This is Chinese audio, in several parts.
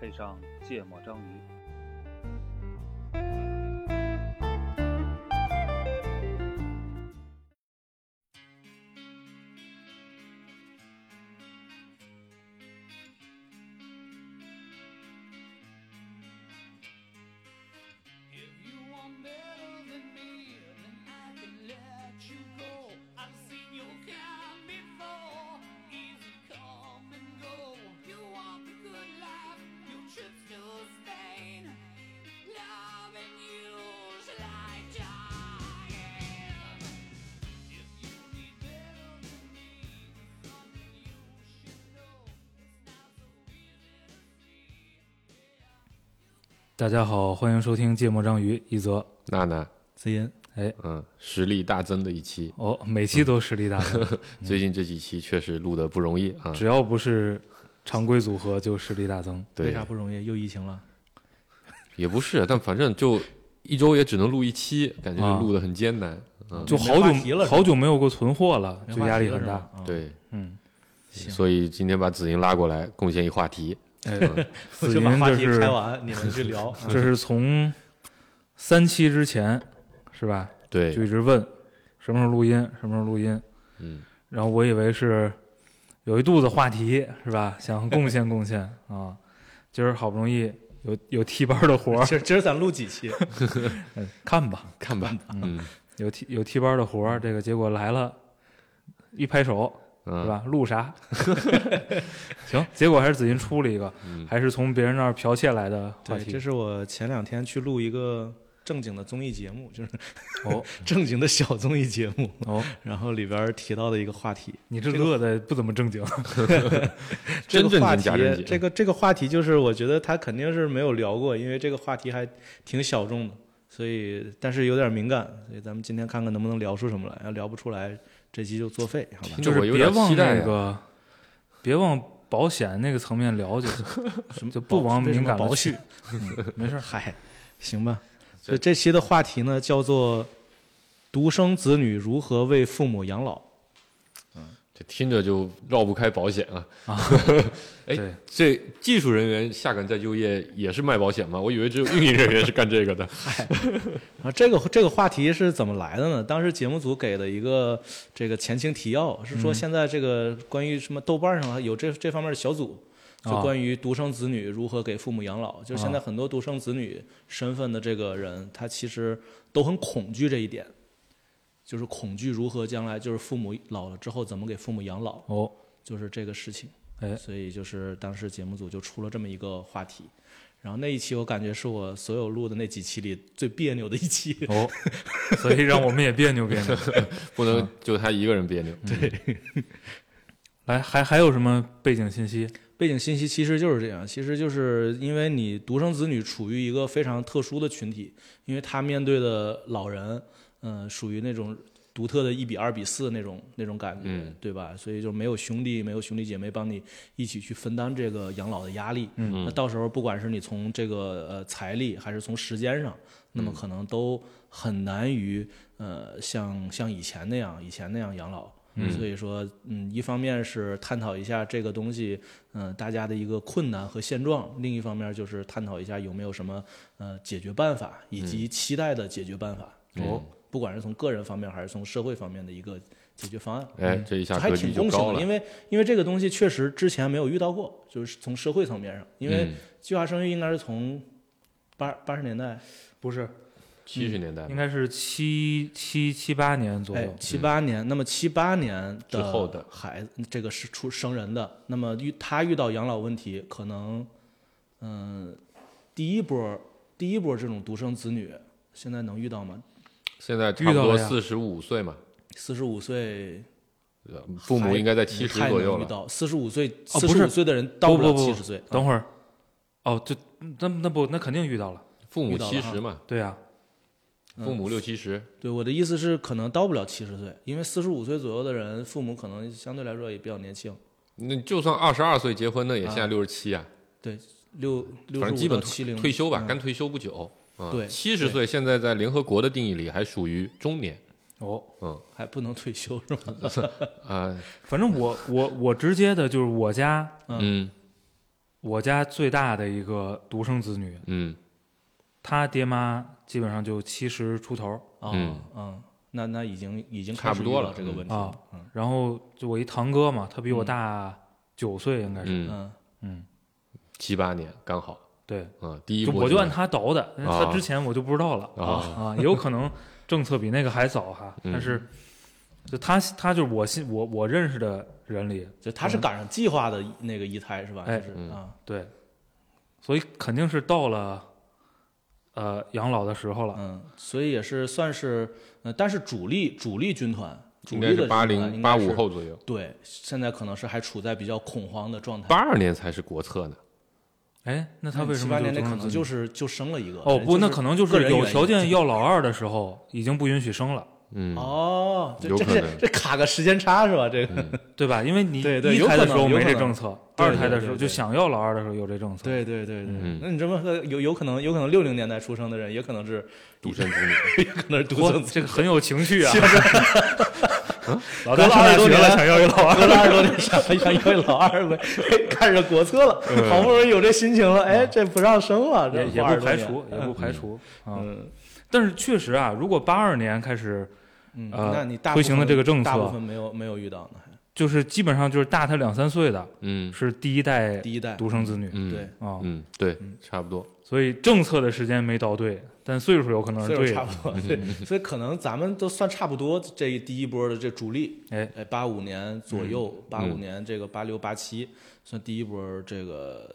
配上芥末章鱼。大家好，欢迎收听《芥末章鱼》一泽娜娜，子音。哎，嗯，实力大增的一期，哦，每期都实力大增，最近这几期确实录的不容易啊。只要不是常规组合就实力大增。为啥，不容易？又疫情了，也不是，但反正就一周也只能录一期，感觉啊录的很艰难。嗯，就好久好久没有过存货了，就压力很大。对，嗯，所以今天把子英拉过来，贡献一话题。哎，我子就把话题开完，你们去聊。这是从三期之前是吧？对就，一直问什么时候录音，什么时候录音。嗯，然后我以为是有一肚子话题是吧？想贡献贡献啊。今儿好不容易有有替班的活儿，今儿今儿咱录几期？嗯 看吧。看吧，嗯有替有替班的活儿，这个结果来了，一拍手嗯，是？吧？录啥？行，结果还是子欣出了一个，嗯还是从别人那儿剽窃来的话对，题。这是我前两天去录一个正经的综艺节目，就是哦 正经的小综艺节目，哦，然后里边提到的一个话题。你这乐的不怎么正经。这真正个话题经假正，经。这个这个话题就是我觉得他肯定是没有聊过，因为这个话题还挺小众的，所以但是有点敏感，所以咱们今天看看能不能聊出什么来。要聊不出来，这期就作废，好吧？就是别往那个，别往保险那个层面聊就 就不往敏感保去险。嗯没事，嗨，行吧。所以这期的话题呢，叫做“独生子女如何为父母养老这听着就绕不开保险啊。哎对，这技术人员下岗再就业也是卖保险吗？我以为只有运营人员是干这个的。”。啊，这个这个话题是怎么来的呢？当时节目组给的一个这个前情提要是说，现在这个关于什么豆瓣上有这这方面的小组。就啊关于独生子女如何给父母养老，就是现在很多独生子女身份的这个人，他其实都很恐惧这一点，就是恐惧如何将来就是父母老了之后怎么给父母养老。哦，就是这个事情。哎所以就是当时节目组就出了这么一个话题，然后那一期我感觉是我所有录的那几期里最别扭的一期。哦，所以让我们也别扭别扭。不能就他一个人别扭。对来，还还有什么背景信息？背景信息其实就是这样，其实就是因为你独生子女处于一个非常特殊的群体，因为他面对的老人，嗯、属于那种独特的一比二比四那种那种感觉，嗯对吧？所以就没有兄弟，没有兄弟姐妹帮你一起去分担这个养老的压力。嗯那到时候不管是你从这个呃财力，还是从时间上，那么可能都很难于呃像像以前那样，以前那样养老。嗯所以说，嗯，一方面是探讨一下这个东西，嗯、大家的一个困难和现状；另一方面就是探讨一下有没有什么呃解决办法，以及期待的解决办法。哦，不管是从个人方面还是从社会方面的一个解决方案。哎，这一下还挺公平的，就高了因。为因为这个东西确实之前没有遇到过，就是从社会层面上，因为嗯计划生育应该是从八八十年代，不是，七十年代应该是七七七八年左右，。哎七八年，那么七八年之后的孩子，这个是出生人的，那么遇他遇到养老问题，可能，嗯、第一波第一波这种独生子女，现在能遇到吗？现在差不遇到了呀。多四十五岁嘛，四十五岁，呃父母应该在七十左右了。能遇到四十五岁，哦不是。四十五岁的人到不不不七十岁，等会儿，哦，这那那不那肯定遇到了，父母七十嘛，对呀、父母六七十，对，我的意思是，可能到不了七十岁，因为四十五岁左右的人，父母可能相对来说也比较年轻，那就算二十二岁结婚，那也现在六十七啊，对，六六十五反正基本到七零退休吧，嗯。刚退休不久。啊对七十岁现在在联合国的定义里还属于中年。哦，嗯还不能退休是吗？啊 反正我我我直接的就是我家嗯我家最大的一个独生子女，嗯他爹妈基本上就七十出头啊嗯嗯，那那已经已经差不多了这个问题啊，嗯，然后就我一堂哥嘛，他比我嗯大九岁，应该是，嗯，嗯嗯，七八年刚好，对，嗯，第一波我就按他倒的，因为他啊之前我就不知道了啊。啊，也有可能政策比那个还早哈，嗯。但是就他他就是我信我我认识的人里，就他是赶上计划的那个一胎是吧？哎是啊，对，所以肯定是到了呃养老的时候了，嗯，所以也是算是，呃，但是主力主力军团，主应该是八零八五后左右，对，现在可能是还处在比较恐慌的状态。八二年才是国策呢。哎，那他为什么八年那可能就是就生了一个哦不，那可能就是有条件要要老二的时候，已经不允许生了，嗯，哦，这这这卡个时间差是吧？这个，对吧？因为你对对一有可能胎的时候没这政策，二胎的时候对对对就想要老二的时候有这政策。对对对对，嗯那你这么说有有可能有可能六零年代出生的人，也可能是独生子女，也可能是独生子，这个很有情绪啊！老隔了大上大20多年学了，想要一老二。隔了二十多年想想要一老二呗，看着国策了，好不容易有这心情了，哎，这不让生了，这也也20多年不排除，也不排除啊。嗯但是确实啊，如果八二年开始，嗯，呃那你推行的这个政策大部分没有没有遇到呢，就是基本上就是大他两三岁的，嗯是第一代第一代独生子女嗯，对，啊。嗯，对，差不多。所以政策的时间没到对，但岁数有可能是岁数对的。差不多，对，所以可能咱们都算差不多，这一第一波的这主力，哎，哎，八五年左右，八五嗯年这个八六八七算第一波这个，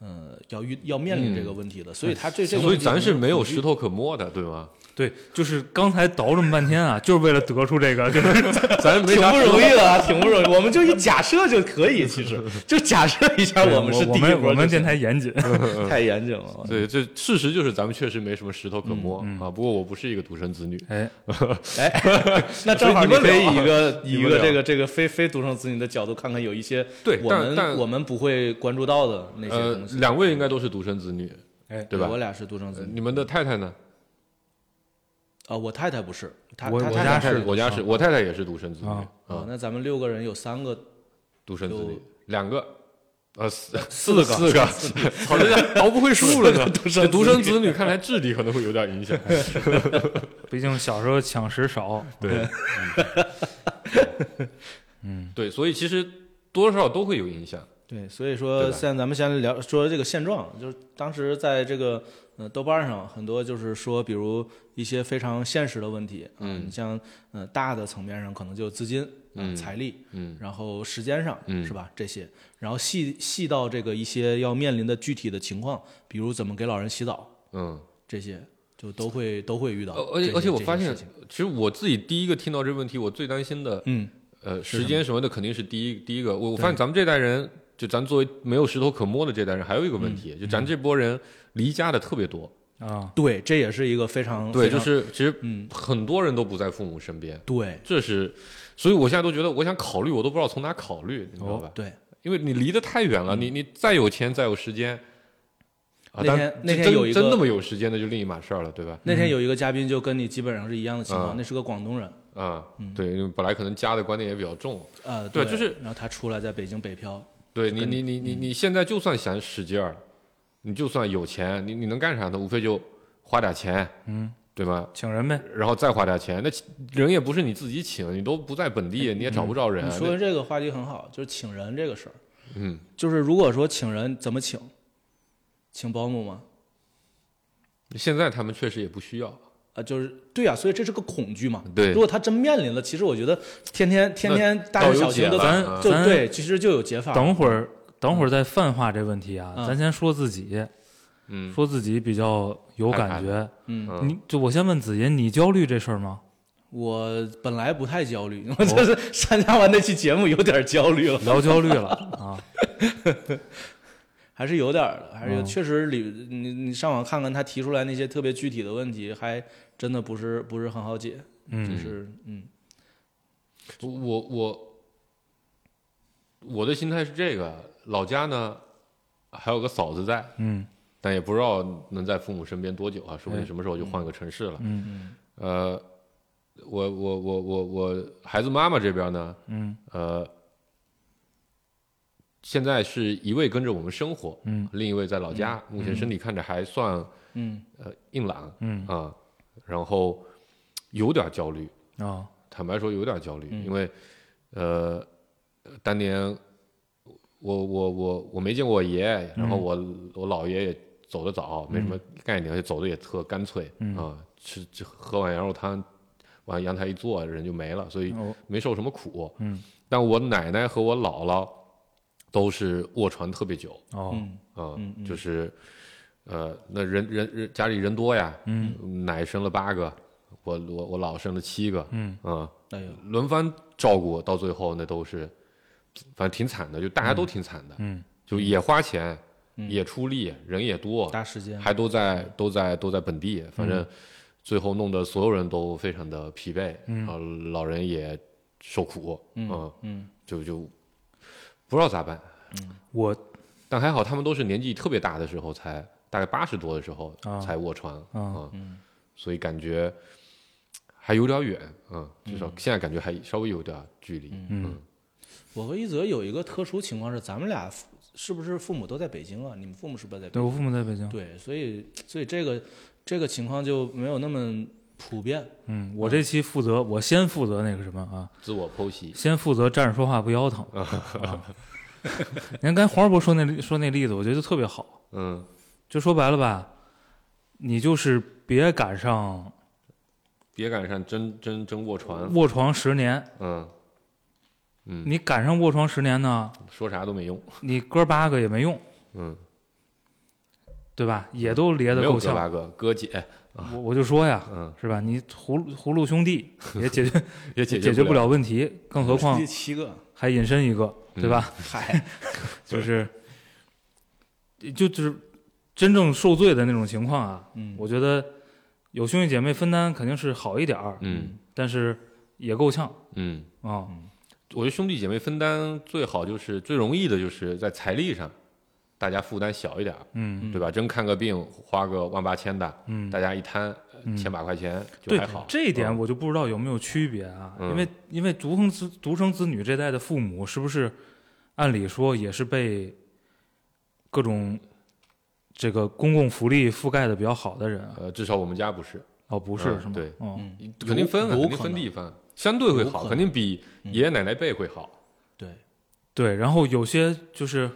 嗯，要遇要面临这个问题的，所以他这这个所以咱是没有石头可摸的，对吗？对，就是刚才倒这么半天啊，就是为了得出这个，就是 咱没挺不容易的啊，挺不容易。我们就一假设就可以，其实 就假设一下我们是第一我们电台严谨。太严谨了。对，这事实就是咱们确实没什么石头可摸嗯啊。不过我不是一个独生子女，哎，哎，那正好你可以以一个以一个这个这个非非独生子女的角度看看，有一些对我们我们不会关注到的那些呃东西。，两位应该都是独生子女，哎对吧我？俩是独生子女呃你们的太太呢？啊，我太太不是，她我我家是我家是我太太也是独生子女啊啊，那咱们六个人有三个独生子女两个，呃四 四个四个，好像熬不会数了呢。这独生子女看来智力可能会有点影响。毕竟小时候抢食少。对，嗯，对，所以其实多多少少都会有影响。对，所以说现在咱们先聊说这个现状，就是当时在这个呃豆瓣上很多就是说，比如一些非常现实的问题，啊嗯你像呃大的层面上可能就资金、呃嗯财力，嗯然后时间上，嗯是吧？这些，然后细细到这个一些要面临的具体的情况，比如怎么给老人洗澡，嗯，这些就都会都会遇到呃而且。而且我发现其实我自己第一个听到这个问题，我最担心的，嗯，呃，时间什么的肯定是第一第一个。我我发现咱们这代人，就咱作为没有石头可摸的这代人，还有一个问嗯题，就咱这波人离家的特别多。啊，对，这也是一个非常对，常就是其实嗯，很多人都不在父母身边，对。这是，所以我现在都觉得，我想考虑，我都不知道从哪考虑，你知道吧？对。因为你离得太远了，你你再有钱再有时间，那天那天有一个真那么有时间，那就另一码事儿了，对吧？那天有一个嘉宾就跟你基本上是一样的情况，嗯。那是个广东人，啊，对，本来可能家的观念也比较重，呃，对就是然后他出来在北京北漂，对你你你你你现在就算想使劲儿，你就算有钱，你你能干啥呢？无非就花点钱，嗯，对吧？请人呗。然后再花点钱，那人也不是你自己请，你都不在本地，你也找不着人你啊。说的这个话题很好，就是请人这个事儿，嗯，就是如果说请人怎么请，请保姆吗？现在他们确实也不需要，啊，就是对啊、所以这是个恐惧嘛。对如果他真面临了，其实我觉得天天天天大倒有事小情的，咱就对，其实就有解法。等会儿等会儿再泛化这问题啊，嗯咱先说自己，嗯，说自己比较有感觉。嗯，嗯你就我先问子银，你焦虑这事儿吗？我本来不太焦虑，我就是 参加完那期节目有点焦虑了。聊焦虑了啊？还是有点儿的，还是有嗯。确实里你你上网看看他提出来那些特别具体的问题，还真的不是不是很好解，就嗯是嗯。我我我的心态是这个，老家呢还有个嫂子在，嗯。但也不知道能在父母身边多久啊，说不定哎。什么时候就换个城市了。嗯嗯。呃，我我我我我孩子妈妈这边呢，嗯。呃，现在是一位跟着我们生活，嗯。另一位在老家，目前身体看着还算嗯。呃硬朗嗯。啊，然后有点焦虑，啊坦白说有点焦虑，嗯。因为呃当年我我我我没见过我爷爷，然后我、我姥爷也走得早，没什么概念，而且走的也特干脆、嗯。啊，吃吃喝碗羊肉汤，往阳台一坐人就没了，所以哦。没受什么苦。嗯。但我奶奶和我姥姥都是卧床特别久。哦。嗯啊，嗯嗯。就是呃那人人人家里人多呀，嗯。奶生了八个，我我我姥生了七个，嗯。啊。哎，轮番照顾，到最后那都是，反正挺惨的，就大家都挺惨的，嗯。就也花钱，嗯。也出力，人也多，大时间，还都在都在都在本地，反嗯。正最后弄得所有人都非常的疲惫，嗯。啊，老人也受苦，嗯嗯。就就不知道咋办，我但还好他们都是年纪特别大的时候才，大概八十多的时候啊才卧床啊啊，嗯。所以感觉还有点远，嗯，至少现在感觉还稍微有点距离，嗯。我和一泽有一个特殊情况是，咱们俩是不是父母都在北京啊？你们父母是不是在北京？对我父母在北京，对，所以所以这个这个情况就没有那么普遍。嗯，我这期负责我先负责那个什么啊，自我剖析，先负责站着说话不腰疼。啊。你看刚才黄世博说那说那例子，我觉得特别好，嗯。就说白了吧，你就是别赶上别赶上真真真卧床，卧床十年，嗯。嗯，你赶上卧床十年呢，说啥都没用，你哥八个也没用，嗯，对吧？也都咧得没有够呛。哥八个，哥姐，我我就说呀，嗯，是吧？你葫芦葫芦兄弟 也解决也解解决不了，问题，更何况第七个，还隐身一个，对吧？嗨，就是就就是真正受罪的那种情况啊，嗯，我觉得有兄弟姐妹分担肯定是好一点儿，嗯但是也够呛嗯，啊。我觉得兄弟姐妹分担最好就是最容易的就是在财力上，大家负担小一点，嗯对吧？真看个病花个万八千的，嗯，大家一摊千把块钱就还好，这一点嗯我就不知道有没有区别啊，嗯因为因为独生子独生子女这代的父母是不是按理说也是被各种这个公共福利覆盖的比较好的人啊？呃，至少我们家不是，哦，不是、嗯是吗？对哦，嗯，肯定分啊，肯定分地方，相对会好，肯定比爷爷奶奶辈会好，对，对，然后有些就是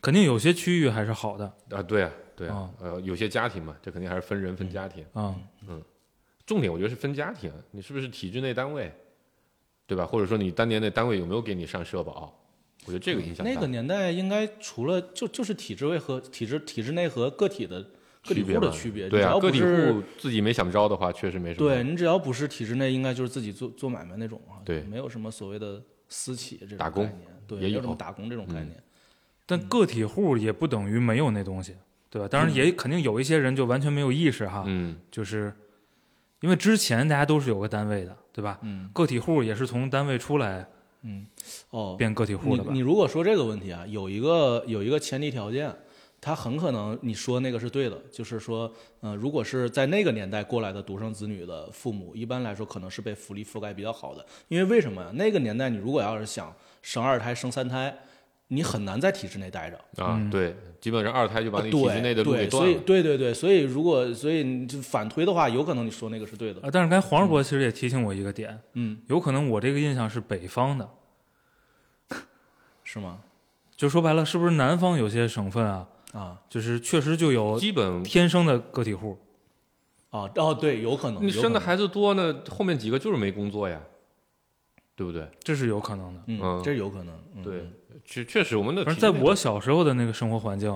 肯定有些区域还是好的啊，对啊，对啊哦，呃，有些家庭嘛，这肯定还是分人分嗯家庭。啊。重点我觉得是分家庭，你是不是体制内单位，对吧？或者说你当年那单位有没有给你上社保？我觉得这个影响大。那个年代应该除了就就是体制内和体制体制内和个体的个体户的区别，对啊，个体户自己没想着的话，确实没什么。对你只要不是体制内，应该就是自己做做买卖那种啊，对没有什么所谓的私企这种打工概念，对，也有没有什么打工这种概嗯念，但个体户也不等于没有那东西，对吧？当然也肯定有一些人就完全没有意识哈，嗯，就是因为之前大家都是有个单位的，对吧？嗯个体户也是从单位出来嗯，哦，变个体户的吧你你？如果说这个问题啊，有一个有一个前提条件，他很可能你说那个是对的，就是说，呃，如果是在那个年代过来的独生子女的父母，一般来说可能是被福利覆盖比较好的，因为为什么呀？那个年代你如果要是想生二胎、生三胎，你很难在体制内待着。啊，嗯对，基本上二胎就把啊你体制内的路给断了。对对对，所以如果所以你就反推的话，有可能你说那个是对的。啊，但是刚才黄世博其实也提醒我一个点，嗯，有可能我这个印象是北方的，是吗？就说白了，是不是南方有些省份啊，啊就是确实就有基本天生的个体户？啊哦，对，有可能。你生的孩子多呢，后面几个就是没工作呀，对不对？这是有可能的。嗯嗯，这是有可能。嗯对，确确实我们的反正在我小时候的那个生活环境，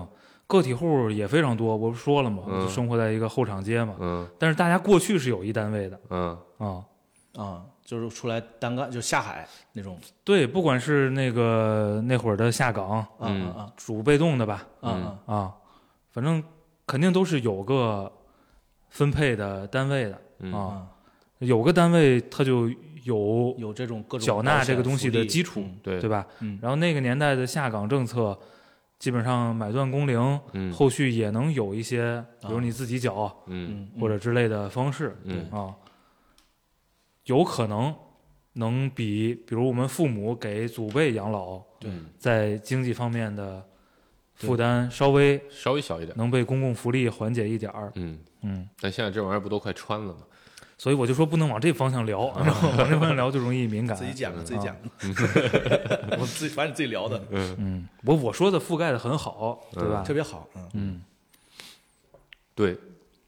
个体户也非常多。我不是说了吗？嗯就生活在一个后厂街嘛。嗯但是大家过去是有一单位的嗯啊。啊，就是出来单干，就下海那种。对，不管是那个那会儿的下岗嗯嗯啊主被动的吧，嗯啊啊，反正肯定都是有个分配的单位的嗯！有个单位他就有有这种各种缴纳这个东西的基础嗯对对吧？嗯然后那个年代的下岗政策，基本上买断工龄，嗯后续也能有一些，比如你自己缴嗯嗯或者之类的方式嗯啊，有可能能比比如我们父母给祖辈养老对嗯在经济方面的负担稍微稍微小一点。能被公共福利缓解一点儿。嗯，嗯，但现在这玩意儿不都快穿了吗？所以我就说不能往这方向聊，然后 往这方向聊就容易敏感。自己讲的，嗯自己讲的，我自己反正你自己聊的嗯，我我说的覆盖的很好，对吧？特别好，嗯，嗯对，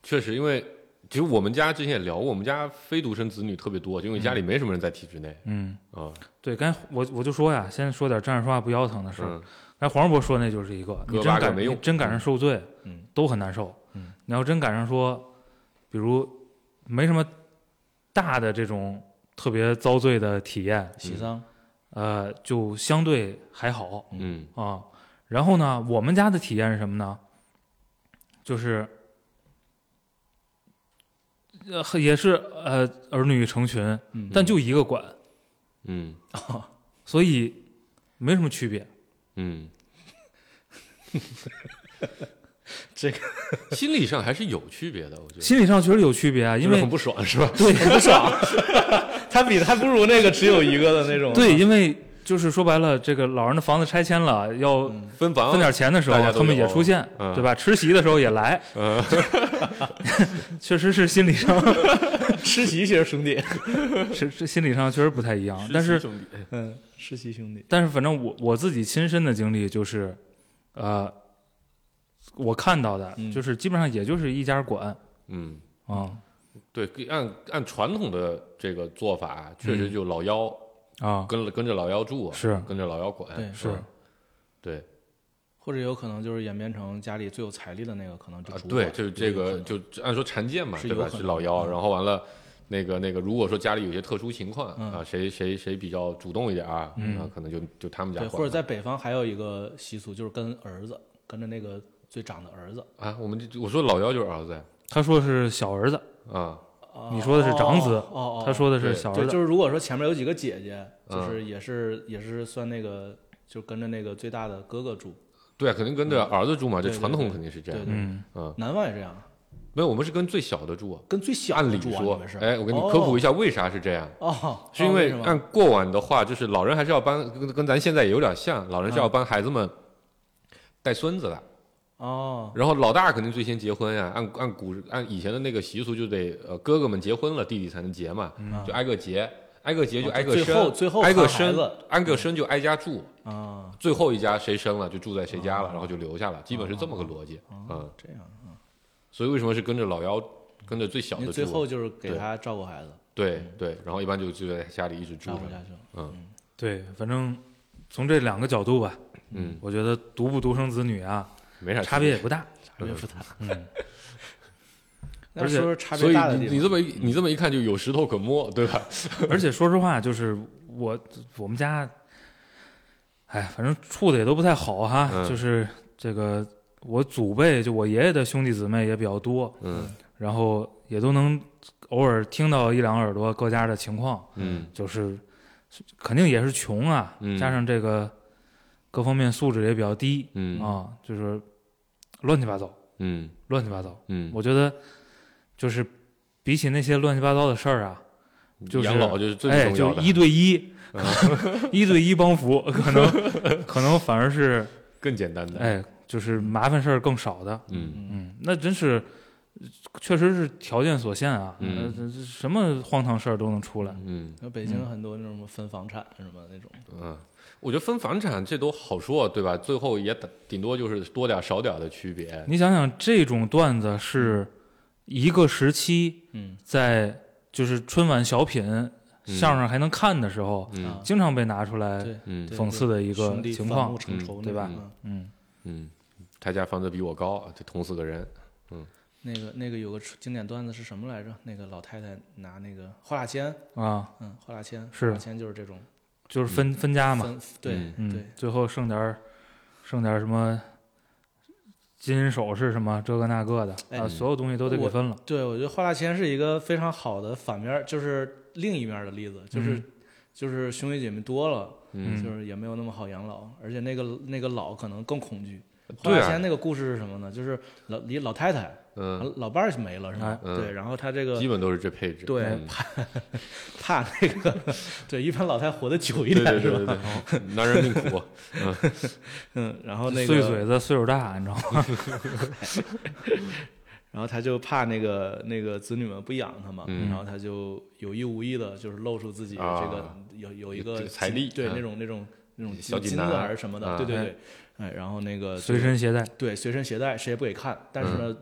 确实，因为其实我们家之前也聊过，我们家非独生子女特别多，因为家里没什么人在体制内嗯，啊。对，刚才我我就说呀，先说点站着说话不腰疼的事儿。嗯刚才黄世博说那就是一个，你哥真赶没用你真赶上受罪，嗯，都很难受。嗯，你要真赶上说，比如没什么大的这种特别遭罪的体验，喜丧，呃，就相对还好嗯啊。然后呢，我们家的体验是什么呢？就是，呃，也是呃儿女成群，嗯，但就一个管，嗯 所以没什么区别。嗯，这个 心理上还是有区别的，我觉得。心理上确实有区别啊，因为很不爽是吧？对很不爽，他比还不如那个只有一个的那种，对，因为就是说白了，这个老人的房子拆迁了，要分房分点钱的时候他们也出现，嗯对吧？吃席的时候也来，嗯确实是心理上吃席其实兄弟，是是心理上确实不太一样。但是兄弟，嗯，吃席兄弟，但是反正我我自己亲身的经历就是，呃，我看到的嗯。就是基本上也就是一家管嗯，啊。对，按按传统的这个做法，确实就老幺啊。跟跟着老幺住，是。跟着老幺管，对是。嗯对。或者有可能就是演变成家里最有财力的那个，可能就啊，主对，就是这个就按说常见嘛，对吧？是能老幺，嗯。然后完了。那个那个，如果说家里有些特殊情况、嗯啊，谁谁谁比较主动一点啊，嗯。那可能就就他们家对，管或者在北方还有一个习俗，就是跟儿子跟着那个最长的儿子，啊，我们就我说老幺就是儿子呀。他说是小儿子，啊，你说的是长子哦他说的是对对，小儿子，就是如果说前面有几个姐姐，就嗯。是也是也是算那个，就跟着那个最大的哥哥住，对啊，肯定跟着儿子住嘛，这对对传统肯定是这样对。对。嗯。嗯，南方也这样，没有，我们是跟最小的住啊。跟最小按理说，哎，我给你科普一下为啥是这样，哦，是因为按过往的话，就是老人还是要帮，跟跟咱现在也有点像，老人是要帮孩子们带孙子的。哦，然后老大肯定最先结婚呀，按按古按以前的那个习俗，就得呃哥哥们结婚了，弟弟才能结嘛，就挨个结，挨个结就挨个生，后最后挨个生挨个生就挨家住，啊，最后一家谁生了就住在谁家了，然后就留下了，基本是这么个逻辑，嗯，这样，所以为什么是跟着老幺，跟着最小的？最后就是给他照顾孩子，对对，然后一般就就在家里一直住着。嗯。对，反正从这两个角度吧，嗯，我觉得独不独生子女啊，没啥差别也不大。差别不大。嗯，而且差所以别大的地方，你你这么你这么一看就有石头可摸，对吧？而且说实话，就是我我们家，哎，反正处的也都不太好哈。嗯就是这个我祖辈，就我爷爷的兄弟姊妹也比较多，嗯然后也都能偶尔听到一两耳朵各家的情况，嗯就是肯定也是穷啊，嗯加上这个各方面素质也比较低、嗯啊，就是乱七八糟，嗯乱七八糟。嗯，我觉得就是比起那些乱七八糟的事儿啊，就是养老就是最哎，重要的，就一对一，一对一帮扶，可能可能反而是更简单的，哎，就是麻烦事儿更少的。嗯嗯，那真是确实是条件所限啊，什么荒唐事儿都能出来。嗯那北京很多那种什么分房产什么那种，嗯，我觉得分房产这都好说，对吧？最后也顶顶多就是多点儿少点儿的区别，你想想，这种段子是一个时期嗯。在就是春晚小品相声还能看的时候，经常被拿出来嗯讽刺的一个情况对吧嗯。嗯，嗯，他家房子比我高，得捅死个人，那个那个有个经典段子是什么来着？那个老太太拿那个花蜡签，啊，嗯，花蜡签，是花蜡签就是这种就是分分家嘛，分，对嗯最后剩点儿剩点儿什么金银首饰什么这个那个的哎啊，所有东西都得给我分了。对，我觉得花蜡签是一个非常好的反面，就是另一面的例子，就是、嗯就是兄弟姐妹多了，嗯就是也没有那么好养老，而且那个那个老可能更恐惧，黄对啊大仙那个故事是什么呢？就是老一老太太，嗯，老伴儿是没了是吧对，然后他这个基本都是这配置。对嗯怕怕那个，对，一般老太活得久一点是对对吧？对，男人命苦。嗯，然后那个碎，嘴子岁数大，你知道吗？然后他就怕那个那个子女们不养他嘛，嗯然后他就有意无意的，就是露出自己这啊个有有一个财力对那种那种那种金子小锦囊还是什么的，对对对，哎，然后那个随身携带，对随身携带，谁也不给看，但是嗯呢，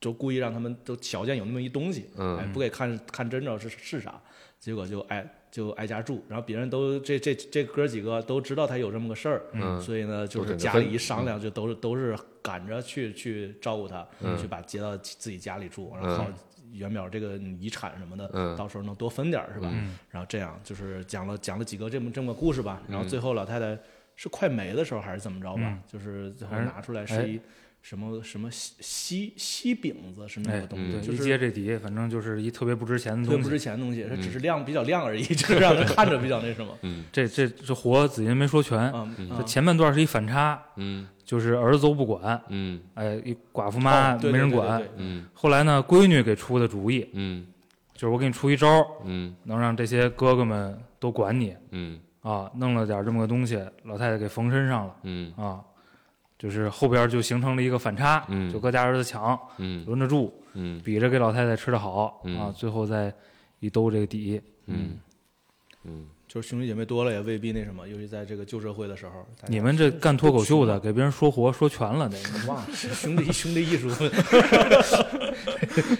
就故意让他们都瞧见有那么一东西，哎，嗯不给看看真着是是啥，结果就挨就挨家住，然后别人都这这这哥几个都知道他有这么个事儿，嗯所以呢，就是家里一商量，就都是都是赶着去去照顾他，嗯去把接到自己家里住，然后嗯好元淼这个遗产什么的，嗯到时候能多分点是吧？嗯然后这样就是讲了讲了几个这么这么个故事吧，然后嗯最后老太太是快没的时候还是怎么着吧？嗯就是最后还是拿出来哎是一什么什么锡锡锡饼子是那哎个东西，就是接这底，反正就是一特别不值钱的特别不值。钱的东西，它只嗯是亮比较亮而已，就是让人看着比较那什么。嗯 这这这活子音没说全，嗯，嗯这啊前半段是一反差，嗯就是儿子都不管，嗯哎，一寡妇妈没人管。嗯后来呢，闺女给出的主意，嗯就是我给你出一招，嗯能让这些哥哥们都管你嗯啊，弄了点这么个东西，老太太给缝身上了嗯。啊，就是后边就形成了一个反差，嗯就各家儿子抢，嗯轮着住，嗯。比着给老太太吃的好嗯。啊，最后再一兜这个底，嗯嗯，就是兄弟姐妹多了也未必那什么，尤其在这个旧社会的时候。你们这干脱口秀的，给别人说活说全了，得忘了兄弟兄弟艺术，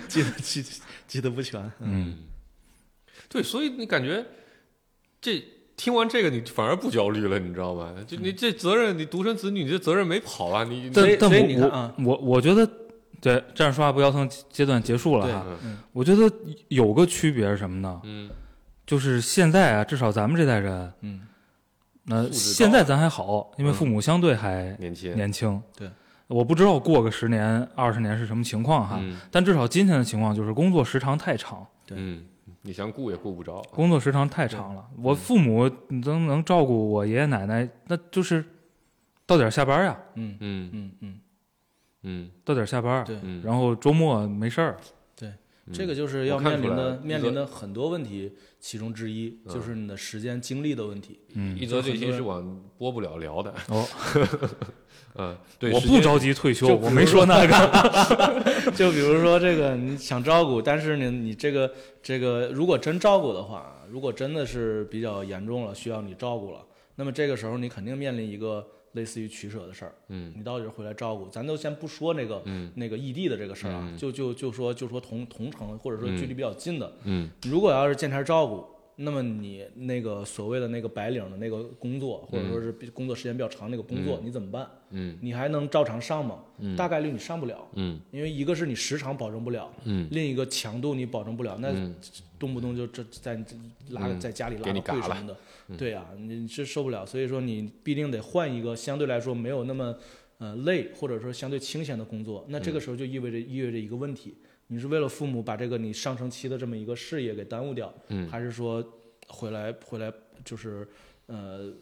记得记记得不全。嗯，对，所以你感觉这听完这个，你反而不焦虑了，你知道吗？就你这责任，你独生子女，你这责任没跑啊，你但但我你看啊我我我觉得，对站着说话不腰疼阶段结束了哈，嗯。我觉得有个区别是什么呢？嗯。就是现在啊，至少咱们这代人，嗯，那现在咱还好，因为嗯。父母相对还年轻，年轻。对，我不知道过个十年、二十年是什么情况哈，嗯。但至少今天的情况就是工作时长太长，对。嗯，你想顾也顾不着，工作时长太长了。我父母能能照顾我爷爷奶奶，那就是到点下班呀，嗯嗯嗯嗯，嗯到点下班，对，嗯，然后周末没事儿。对这个就是要面临的面临的很多问题，其中之一嗯就是你的时间精力的问题。嗯一，则这期很多是往播不了聊的，哦，嗯，对，我不着急退休，我没说那个。就比如说这个，你想照顾，但是呢，你这个这个，如果真照顾的话，如果真的是比较严重了，需要你照顾了，那么这个时候你肯定面临一个类似于取舍的事儿。嗯。你到底是回来照顾，咱都先不说那个、嗯。那个异地的这个事儿啊，嗯。就就就说就说同同城或者说距离比较近的，嗯。如果要是见天照顾，那么你那个所谓的那个白领的那个工作，或者说是工作时间比较长那个工作，你怎么办？嗯。你还能照常上吗？嗯。大概率你上不了，嗯。因为一个是你时长保证不了，嗯。另一个强度你保证不了，那嗯。动不动就这在拉嗯在家里拉个给你嘎了。会什么的，对呀、你是受不了。所以说你必定得换一个相对来说没有那么呃累或者说相对清闲的工作。那嗯这个时候就意味着意味着一个问题，你是为了父母把这个你上升期的这么一个事业给耽误掉，嗯还是说回来回来就是呃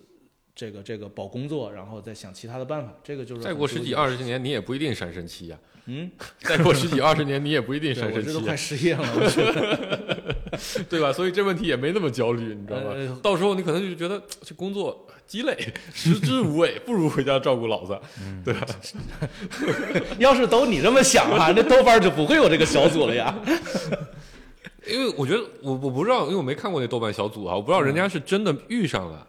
这个这个保工作，然后再想其他的办法？这个就是再过十几二十年，你也不一定闪身期呀。嗯，再过十几二十年，你也不一定闪身期呀我这都快，失业了，我觉得。对吧？所以这问题也没那么焦虑，你知道吧呃？到时候你可能就觉得这工作鸡肋，食之无味，不如回家照顾老子，对吧？要是都你这么想啊，那豆瓣就不会有这个小组了呀。因为我觉得我我不知道，因为我没看过那豆瓣小组啊，我不知道人家是真的遇上了。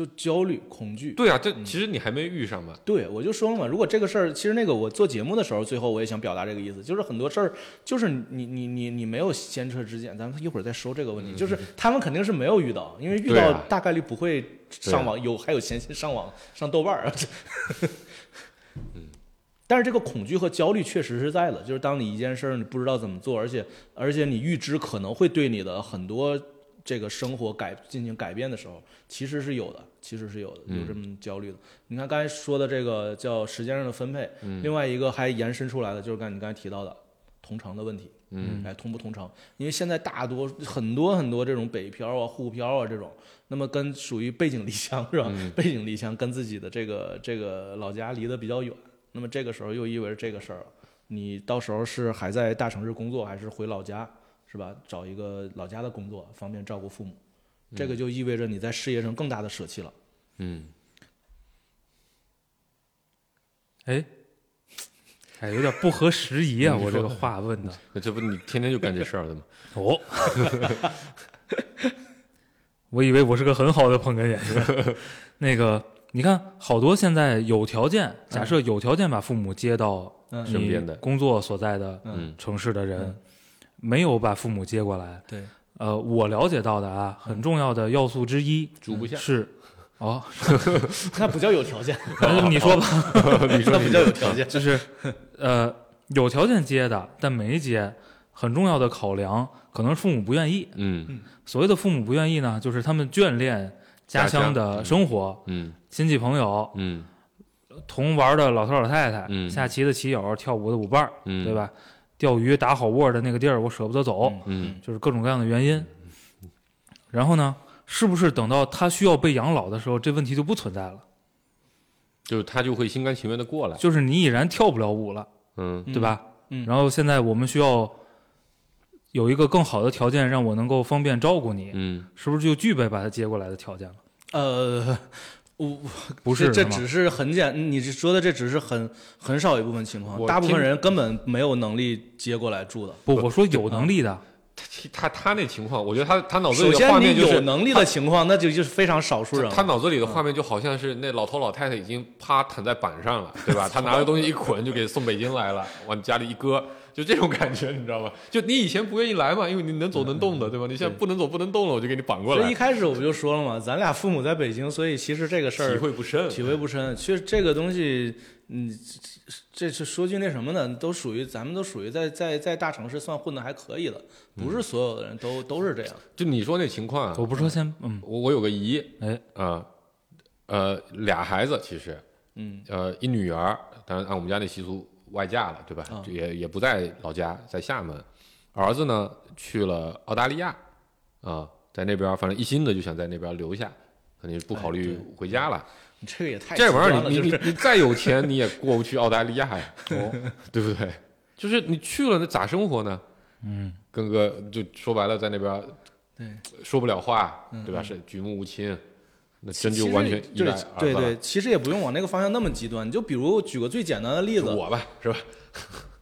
就焦虑、恐惧。对啊，这其实你还没遇上嘛。对，我就说了嘛，如果这个事儿，其实那个我做节目的时候，最后我也想表达这个意思，就是很多事儿，就是你你你你没有先车之鉴，咱们一会儿再说这个问题，就是他们肯定是没有遇到，因为遇到大概率不会上网，有还有闲心上网上豆瓣儿啊。但是这个恐惧和焦虑确实是在的，就是当你一件事儿你不知道怎么做，而且而且你预知可能会对你的很多这个生活改进行改变的时候，其实是有的，其实是有的，有这么焦虑的。你看刚才说的这个叫时间上的分配，另外一个还延伸出来的就是刚才你刚才提到的同城的问题，嗯，哎，同不同城？因为现在大多很多很多这种北漂啊、沪漂啊这种，那么跟属于背井离乡是吧？背井离乡跟自己的这个这个老家离得比较远，那么这个时候又意味着这个事儿了，你到时候是还在大城市工作，还是回老家，是吧？找一个老家的工作，方便照顾父母。这个就意味着你在事业上更大的舍弃了。嗯，哎，哎，有点不合时宜啊！嗯我这个话问的。那这不你天天就干这事儿的吗？哦，我以为我是个很好的捧哏演员。那个，你看，好多现在有条件，假设有条件把父母接到身边的工作所在的嗯城市的人嗯，没有把父母接过来。对，呃，我了解到的啊，很重要的要素之一住不下。是，哦，那不叫有条件，那你说吧，你说那不叫有条件。就是呃，有条件接的，但没接，很重要的考量可能是父母不愿意。嗯所谓的父母不愿意呢，就是他们眷恋家乡的生活，嗯亲戚朋友，嗯同玩的老头老太太，嗯下棋的棋友，跳舞的舞伴儿，嗯，对？吧？钓鱼打好窝的那个地儿，我舍不得走，嗯就是各种各样的原因。然后呢，是不是等到他需要被养老的时候，这问题就不存在了？就是他就会心甘情愿的过来。就是你已然跳不了舞了，嗯对吧？嗯然后现在我们需要有一个更好的条件，让我能够方便照顾你，嗯是不是就具备把他接过来的条件了？呃，我 不是这这只是很简，你说的这只是很很少一部分情况，大部分人根本没有能力接过来住的。不，我说有能力的，他他那情况，我觉得他他脑子里的首先，你画面就是有能力的情况，那就就是非常少数人。他他脑子里的画面就好像是那老头老太太已经趴躺在板上了，对吧？他拿个东西一捆就给送北京来了，往家里一搁，就这种感觉，你知道吗？就你以前不愿意来嘛，因为你能走能动的，对吧？你现在不能走不能动了，我就给你绑过来所以一，开始我不就说了嘛，咱俩父母在北京，所以其实这个事儿体会不深。体会不深。其实这个东西，嗯，这是说句那什么呢，都属于咱们都属于在在在大城市算混的还可以的，不是所有的人都都是这样。就你说那情况啊，我不说先，嗯，我我有个姨哎，啊，呃，俩孩子其实，嗯呃，一女儿，但是按我们家那习俗外嫁了，对吧？也也不在老家，在厦门。儿子呢去了澳大利亚，啊，在那边反正一心的就想在那边留下，肯定是不考虑回家了。你这个也太这玩意儿你你你你再有钱你也过不去澳大利亚呀，哦，对不对？就是你去了那咋生活呢？嗯，跟个就说白了，在那边对说不了话，嗯对吧？嗯是举目无亲，那真就完全依对赖儿子了对对，其实也不用往那个方向那么极端。你就比如举个最简单的例子，我吧，是吧？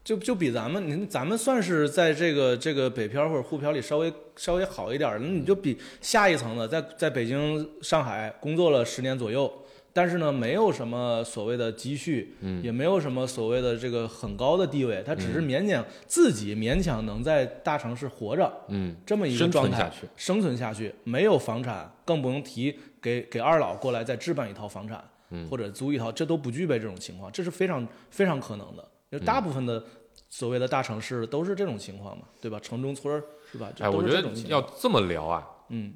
就就比咱们，您咱们算是在这个这个北漂或者沪漂里稍微稍微好一点那你就比下一层的，在在北京、上海工作了十年左右，但是呢，没有什么所谓的积蓄，嗯也没有什么所谓的这个很高的地位，他只是勉强自己勉强能在大城市活着嗯，这么一个状态存下去，生存下去，没有房产，更不用提给给二老过来再置办一套房产，嗯或者租一套，这都不具备这种情况，这是非常非常可能的。就嗯大部分的所谓的大城市都是这种情况嘛，对吧？城中村儿是吧？哎，我觉得。要这么聊啊，嗯，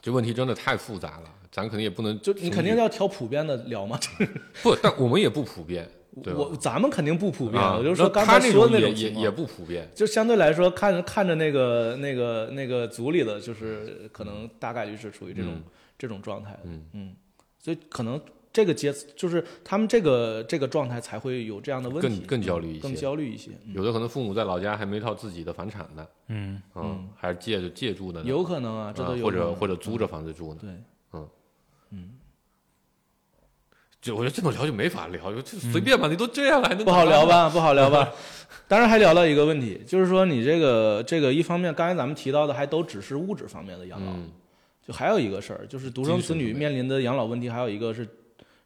这问题真的太复杂了，咱肯定也不能就你肯定要挑普遍的聊嘛。不，但我们也不普遍，我咱们肯定不普遍，啊我就说刚才说的种也种也也不普遍，就相对来说，看看着那个那个那个组里的，就是可能大概率是处于这种、嗯这种状态的，嗯所以可能这个阶就是他们这个这个状态才会有这样的问题，更更焦虑一些更焦虑一些，嗯有的可能父母在老家还没套自己的房产呢，嗯，嗯，还是借着借住的呢，有可能啊，这啊都有可能或者或者租着房子住呢。对，嗯嗯 就我觉得这种聊就没法聊，就随便吧，你都这样了，还能不好？聊吧，不好聊吧。当然还聊到一个问题，就是说你这个这个一方面，刚才咱们提到的还都只是物质方面的养老，嗯就还有一个事儿，就是独生子女面面临的养老问题，还有一个是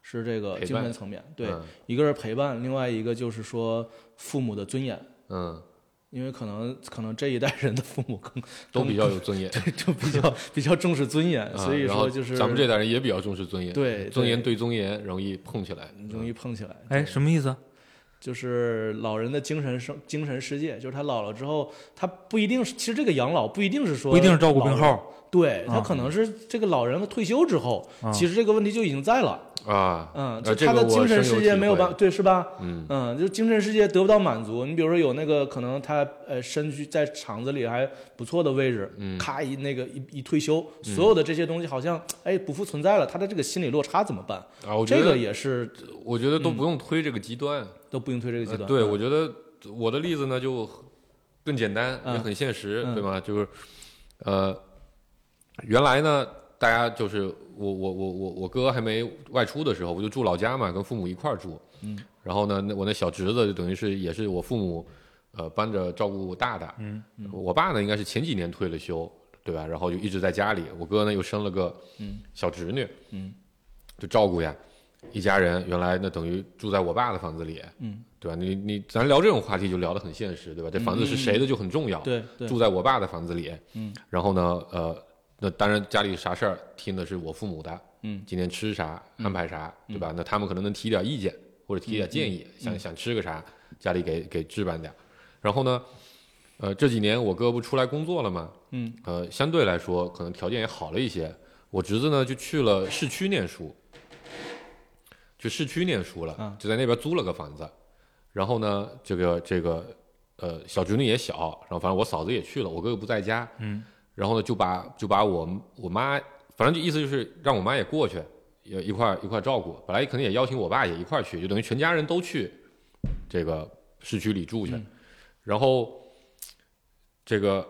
是这个精神层面，对，嗯。一个是陪伴，另外一个就是说父母的尊严，嗯，因为可能可能这一代人的父母更都比较有尊严，对就比较比较重视尊严，啊所以说就是咱们这代人也比较重视尊严，对尊严对对尊严容易碰起来，容易碰起来。哎，什么意思？就是老人的精神生精神世界，就是他老了之后，他不一定是，其实这个养老不一定是说不一定是照顾病，号，对他啊可能是这个老人的退休之后，啊其实这个问题就已经在了。啊，嗯，呃就他的精神世界没有办会对是吧？嗯嗯，就精神世界得不到满足。你比如说有那个可能他呃身居在厂子里还不错的位置，嗯咔一那个一一退休，所有的这些东西好像哎不复存在了，他的这个心理落差怎么办？啊，我觉这个也是我觉得都不用推这个极端。都不用推这个极端。呃对，嗯我觉得我的例子呢就更简单，也嗯很现实，嗯对吗？就是呃，原来呢，大家就是我我我我我哥还没外出的时候，我就住老家嘛，跟父母一块儿住。嗯。然后呢，那我那小侄子就等于是也是我父母呃帮着照顾大大。嗯。我爸呢，应该是前几年退了休，对吧？然后就一直在家里。我哥呢又生了个嗯小侄女。嗯。就照顾呀，一家人原来那等于住在我爸的房子里。嗯。对吧？你你咱聊这种话题就聊得很现实，对吧？这房子是谁的就很重要。对对住在我爸的房子里，嗯，然后呢，呃，那当然家里啥事儿听的是我父母的，嗯，今天吃啥安排啥，对吧？那他们可能能提点意见或者提点建议，嗯想想吃个啥，家里给给置办点儿。然后呢，呃，这几年我哥不出来工作了嘛，嗯，呃，相对来说可能条件也好了一些。我侄子呢就去了市区念书，去市区念书了，啊就在那边租了个房子。然后呢，这个这个呃小侄女也小，然后反正我嫂子也去了，我哥哥不在家，嗯，然后呢就把就把我我妈，反正就意思就是让我妈也过去，也一块一块照顾。本来可能也邀请我爸也一块去，就等于全家人都去这个市区里住去，嗯然后这个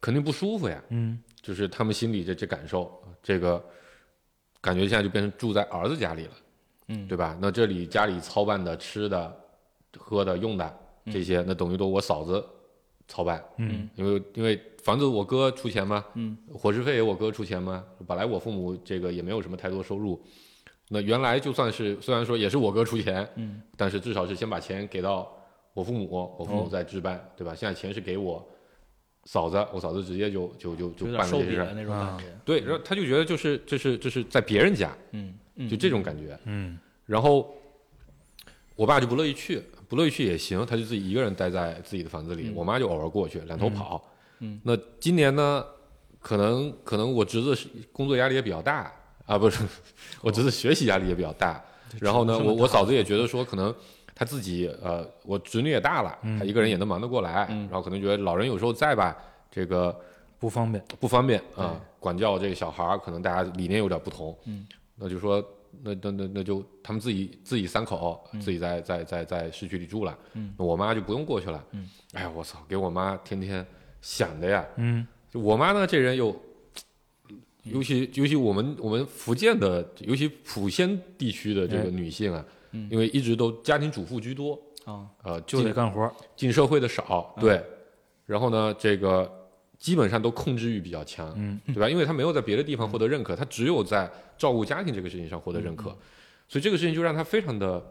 肯定不舒服呀，嗯就是他们心里这这感受，这个感觉现在就变成住在儿子家里了，嗯对吧？那这里家里操办的吃的、喝的、用的这些，那等于都我嫂子操办，嗯因为因为房子我哥出钱嘛，嗯，伙食费也我哥出钱嘛，本来我父母这个也没有什么太多收入，那原来就算是虽然说也是我哥出钱，嗯，但是至少是先把钱给到我父母，我父母哦再置办，对吧？现在钱是给我嫂子，我嫂子直接就就就就办了这些事儿那种啊感觉。对，然后他就觉得就是这是这是在别人家，嗯嗯，就这种感觉。嗯然后我爸就不乐意去，不乐意去也行，他就自己一个人待在自己的房子里，嗯我妈就偶尔过去两头跑。嗯那今年呢，可能可能我侄子是工作压力也比较大啊，不是，我侄子学习压力也比较大。然后呢，我我嫂子也觉得说，可能他自己呃，我侄女也大了，他一个人也能忙得过来，嗯然后可能觉得老人有时候在吧，这个不方便。不方便啊，管教这个小孩儿，可能大家理念有点不同。嗯，那就说，那那那那就他们自己自己三口、自己在在在在市区里住了。嗯，那我妈就不用过去了。嗯，哎呀，我操，给我妈天天想的呀。嗯就我妈呢，这人又，尤其尤其我们我们福建的，尤其莆仙地区的这个哎女性啊，嗯因为一直都家庭主妇居多，啊，呃，就得干活。进社会的少，对，然后呢，这个基本上都控制欲比较强，嗯。对吧？因为他没有在别的地方获得认可，他只有在照顾家庭这个事情上获得认可，所以这个事情就让他非常的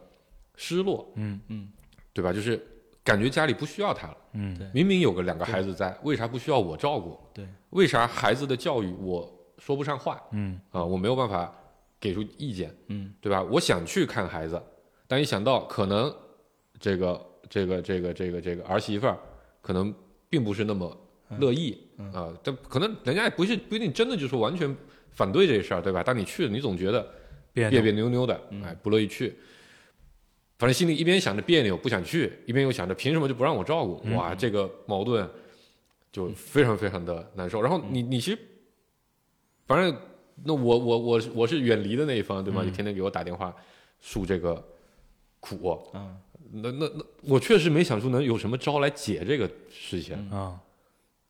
失落，嗯。嗯。对吧？就是感觉家里不需要他了，嗯。明明有个两个孩子在，为啥不需要我照顾？对，为啥孩子的教育我说不上话？嗯。啊？我没有办法给出意见，嗯。对吧？我想去看孩子，但一想到可能这个这个这个这个这个儿媳妇儿可能并不是那么乐意嗯啊，但可能人家也不是不一定真的就是完全反对这事儿，对吧？但你去了，你总觉得别别别扭扭的，嗯哎，不乐意去。反正心里一边想着别扭不想去，一边又想着凭什么就不让我照顾？嗯哇，这个矛盾就非常非常的难受。然后你你其实，反正那我我我我是远离的那一方，对吗？嗯你天天给我打电话诉这个苦，嗯那那那我确实没想出能有什么招来解这个事情，嗯啊，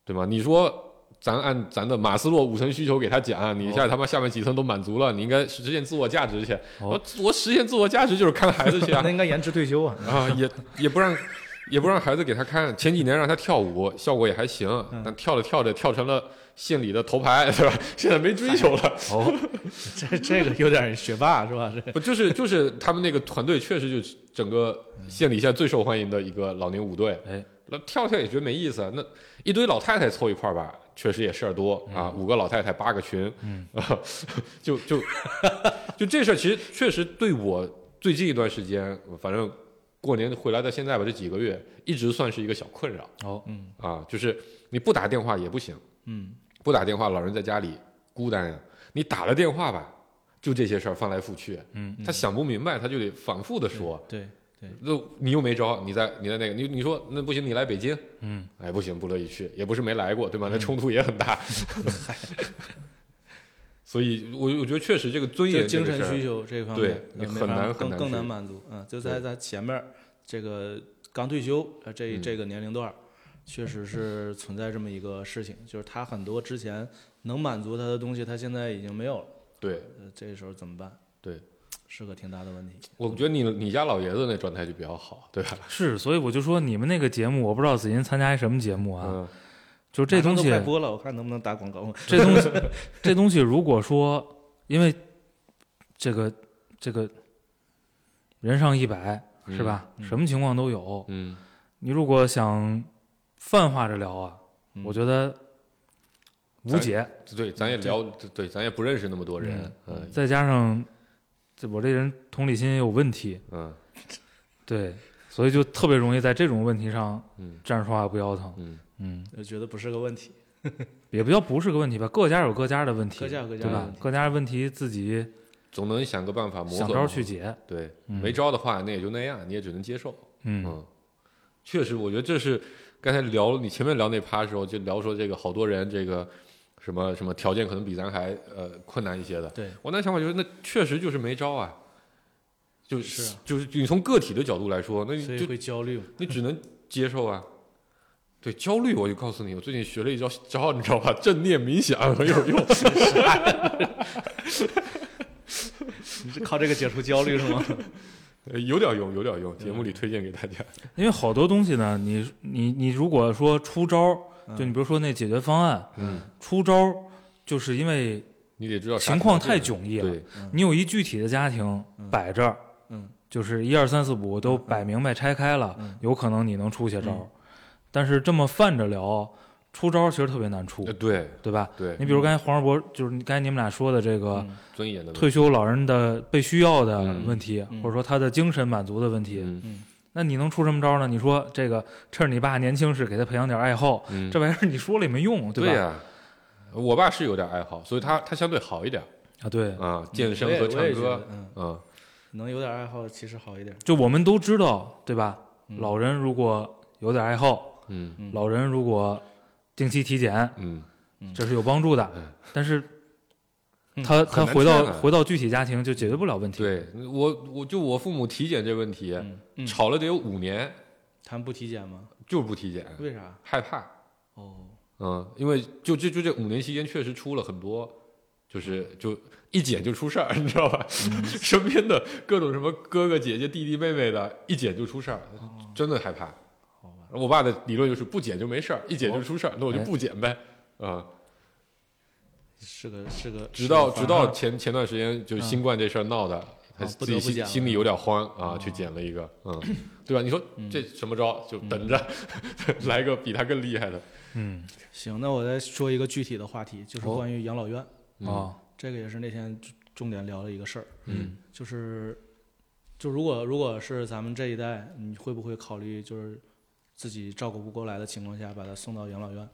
对吗？你说。咱按咱的马斯洛五层需求给他讲，你一下他妈下面几层都满足了，你应该实现自我价值去。哦我我实现自我价值就是看孩子去啊 那应该延迟退休啊。啊，也也不让也不让孩子给他看。前几年让他跳舞，效果也还行，嗯但跳着跳着跳成了县里的头牌，对吧？现在没追求了。哦，这这个有点学霸是吧？这不就是就是他们那个团队确实就是整个县里现在最受欢迎的一个老年舞队。哎，那跳跳也觉得没意思，那一堆老太太凑一块儿吧，确实也事儿多啊，五个老太太八个群，就就就这事儿，其实确实对我最近一段时间，反正过年回来到现在吧，这几个月一直算是一个小困扰哦，嗯啊，就是你不打电话也不行，嗯不打电话老人在家里孤单呀，你打了电话吧，就这些事儿翻来覆去，嗯，他想不明白，他就得反复的说。对对，那你又没招，你在你在那个，你你说那不行，你来北京，嗯，哎不行，不乐意去，也不是没来过，对吧？那冲突也很大。所以我我觉得确实这个尊严精神需求这一方面你很难很难去难满足。嗯，就在在前面这个刚退休呃这嗯这个年龄段，确实是存在这么一个事情，就是他很多之前能满足他的东西，他现在已经没有了。对，呃，这时候怎么办？对，是个挺大的问题。我觉得你你家老爷子那状态就比较好，对吧？是，所以我就说你们那个节目，我不知道子欣参加一什么节目啊，嗯，就这东西快播了，我看能不能打广告。这东西，这东西如果说，因为这个这个人上一百是吧？嗯什么情况都有。嗯，你如果想泛化着聊啊，嗯我觉得无解。对，咱也聊，对，咱也不认识那么多人，嗯再加上这我这人同理心也有问题，嗯对，所以就特别容易在这种问题上嗯站着说话不腰疼。嗯，嗯，我觉得不是个问题。也不叫不是个问题吧，各家有各家的问题，各家有各家对吧的问？题各家的问题自己总能想个办法磨合想招去解。对，嗯没招的话，那也就那样，你也只能接受。嗯嗯，确实，我觉得这是刚才聊你前面聊那趴的时候，就聊说这个好多人这个什么什么条件可能比咱还呃困难一些的。对，我那想法就是，那确实就是没招啊。就是是啊就是你从个体的角度来说，那所以你就会焦虑。你只能接受啊。对焦虑，我就告诉你，我最近学了一招招，你知道吧？正念冥想很有用。你是靠这个解除焦虑是吗？呃有点用，有点用。节目里推荐给大家。因为好多东西呢，你你你如果说出招儿，就你比如说那解决方案，嗯，出招儿就是因为你得知道情况太迥异了。对，你有一具体的家庭摆这儿，嗯，就是一二三四五都摆明白拆开了，嗯。有可能你能出些招儿，但是这么泛着聊，出招儿其实特别难出呃，对。对吧？对。你，比如刚才黄世博，就是刚才你们俩说的这个嗯。尊严的退休老人的被需要的嗯。问题，嗯。或者说他的精神满足的问题，嗯那你能出什么招呢？你说这个趁着你爸年轻时给他培养点爱好，嗯，这玩意儿你说了也没用，吧？对呀、我爸是有点爱好，所以他他相对好一点。啊，对，啊，健身和唱歌，嗯，嗯，能有点爱好其实好一点。就我们都知道，对吧？嗯。老人如果有点爱好，嗯。嗯。老人如果定期体检，嗯，这是有帮助的。嗯。但是嗯他他回到回到具体家庭就解决不了问题。对我我就我父母体检这问题，嗯嗯，吵了得有五年，他们不体检吗？就是不体检，为啥？害怕，哦，嗯，因为就就就这五年期间确实出了很多，就是就一检就出事儿，你知道吧？身边的各种什么哥哥姐姐弟弟妹妹的，一检就出事儿，真的害怕。我爸的理论就是不检就没事儿，一检就出事儿，那我就不检呗。啊、是个是个，直到直到前前段时间就新冠这事儿闹的，他自己心里有点慌啊，哦去捡了一个，嗯，对吧？你说这什么招？就等着 来个比他更厉害的。嗯。行，那我再说一个具体的话题，就是哦。关于养老院，嗯哦。这个也是那天重点聊的一个事儿，嗯。就是就如果如果是咱们这一代，你会不会考虑就是自己照顾不过来的情况下，把他送到养老院？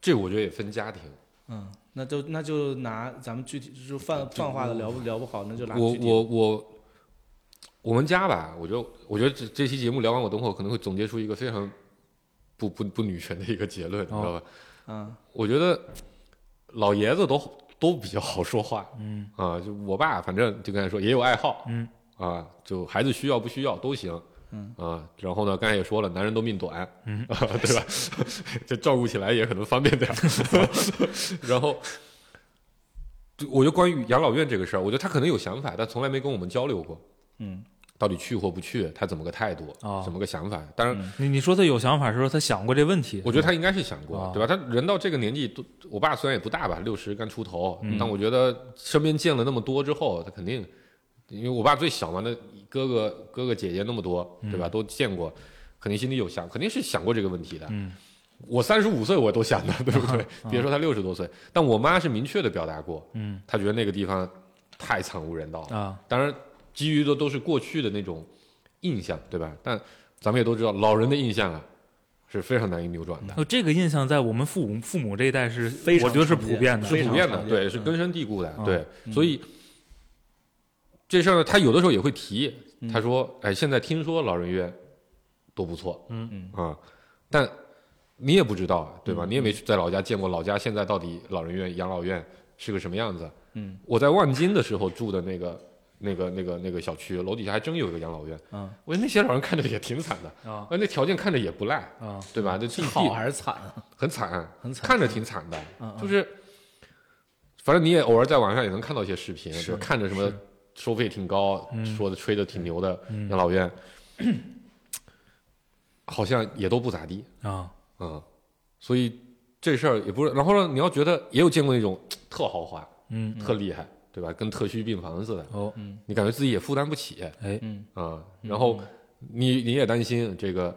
这我觉得也分家庭。嗯，那就那就拿咱们具体就是泛泛化的聊不聊不好，那就拿我我我我们家吧，我觉得我觉得这这期节目聊完，我等会儿可能会总结出一个非常不不不女权的一个结论，你知道吧？嗯我觉得老爷子都都比较好说话嗯啊，就我爸反正就跟他说也有爱好嗯啊，就孩子需要不需要都行。嗯啊，然后呢，刚才也说了，男人都命短，嗯 啊，对吧？这照顾起来也可能方便点。然后，就我觉得关于养老院这个事儿，我觉得他可能有想法，但从来没跟我们交流过，嗯到底去或不去，他怎么个态度，哦怎么个想法。当然，嗯你你说他有想法是说他想过这问题，我觉得他应该是想过，啊对吧？他人到这个年纪，都我爸虽然也不大吧，六十刚出头，嗯但我觉得身边见了那么多之后，他肯定，因为我爸最小嘛，那哥哥哥哥姐姐那么多，对吧？都见过，肯定心里有想，肯定是想过这个问题的。嗯我三十五岁我都想的，对不对？别说他六十多岁，但我妈是明确的表达过，嗯她觉得那个地方太惨无人道了。啊当然，基于的都是过去的那种印象，对吧？但咱们也都知道，老人的印象啊，是非常难以扭转的，呃，这个印象在我们父母父母这一代是，非常我觉得是普遍的，是普遍的，对，是嗯根深蒂固的，嗯对，嗯所以这事儿呢，他有的时候也会提，他说，哎，现在听说老人院都不错，嗯嗯啊，但你也不知道啊，对吧？你也没在老家见过老家现在到底老人院、养老院是个什么样子。嗯，我在望京的时候住的那个、那个、那个、那个小区，楼底下还真有一个养老院。嗯，我觉得那些老人看着也挺惨的，啊啊，那条件看着也不赖，啊，对吧？这进好地还是惨啊？很惨，很惨看着挺惨的，嗯嗯就是，反正你也偶尔在网上也能看到一些视频，就看着什么收费挺高，说的吹的挺牛的养老院，好像也都不咋地，啊，嗯，所以这事儿也不是，然后呢，你要觉得也有见过那种特豪华、嗯，特厉害，对吧？跟特需病房似的，哦，你感觉自己也负担不起哎，嗯啊、然后你你也担心这个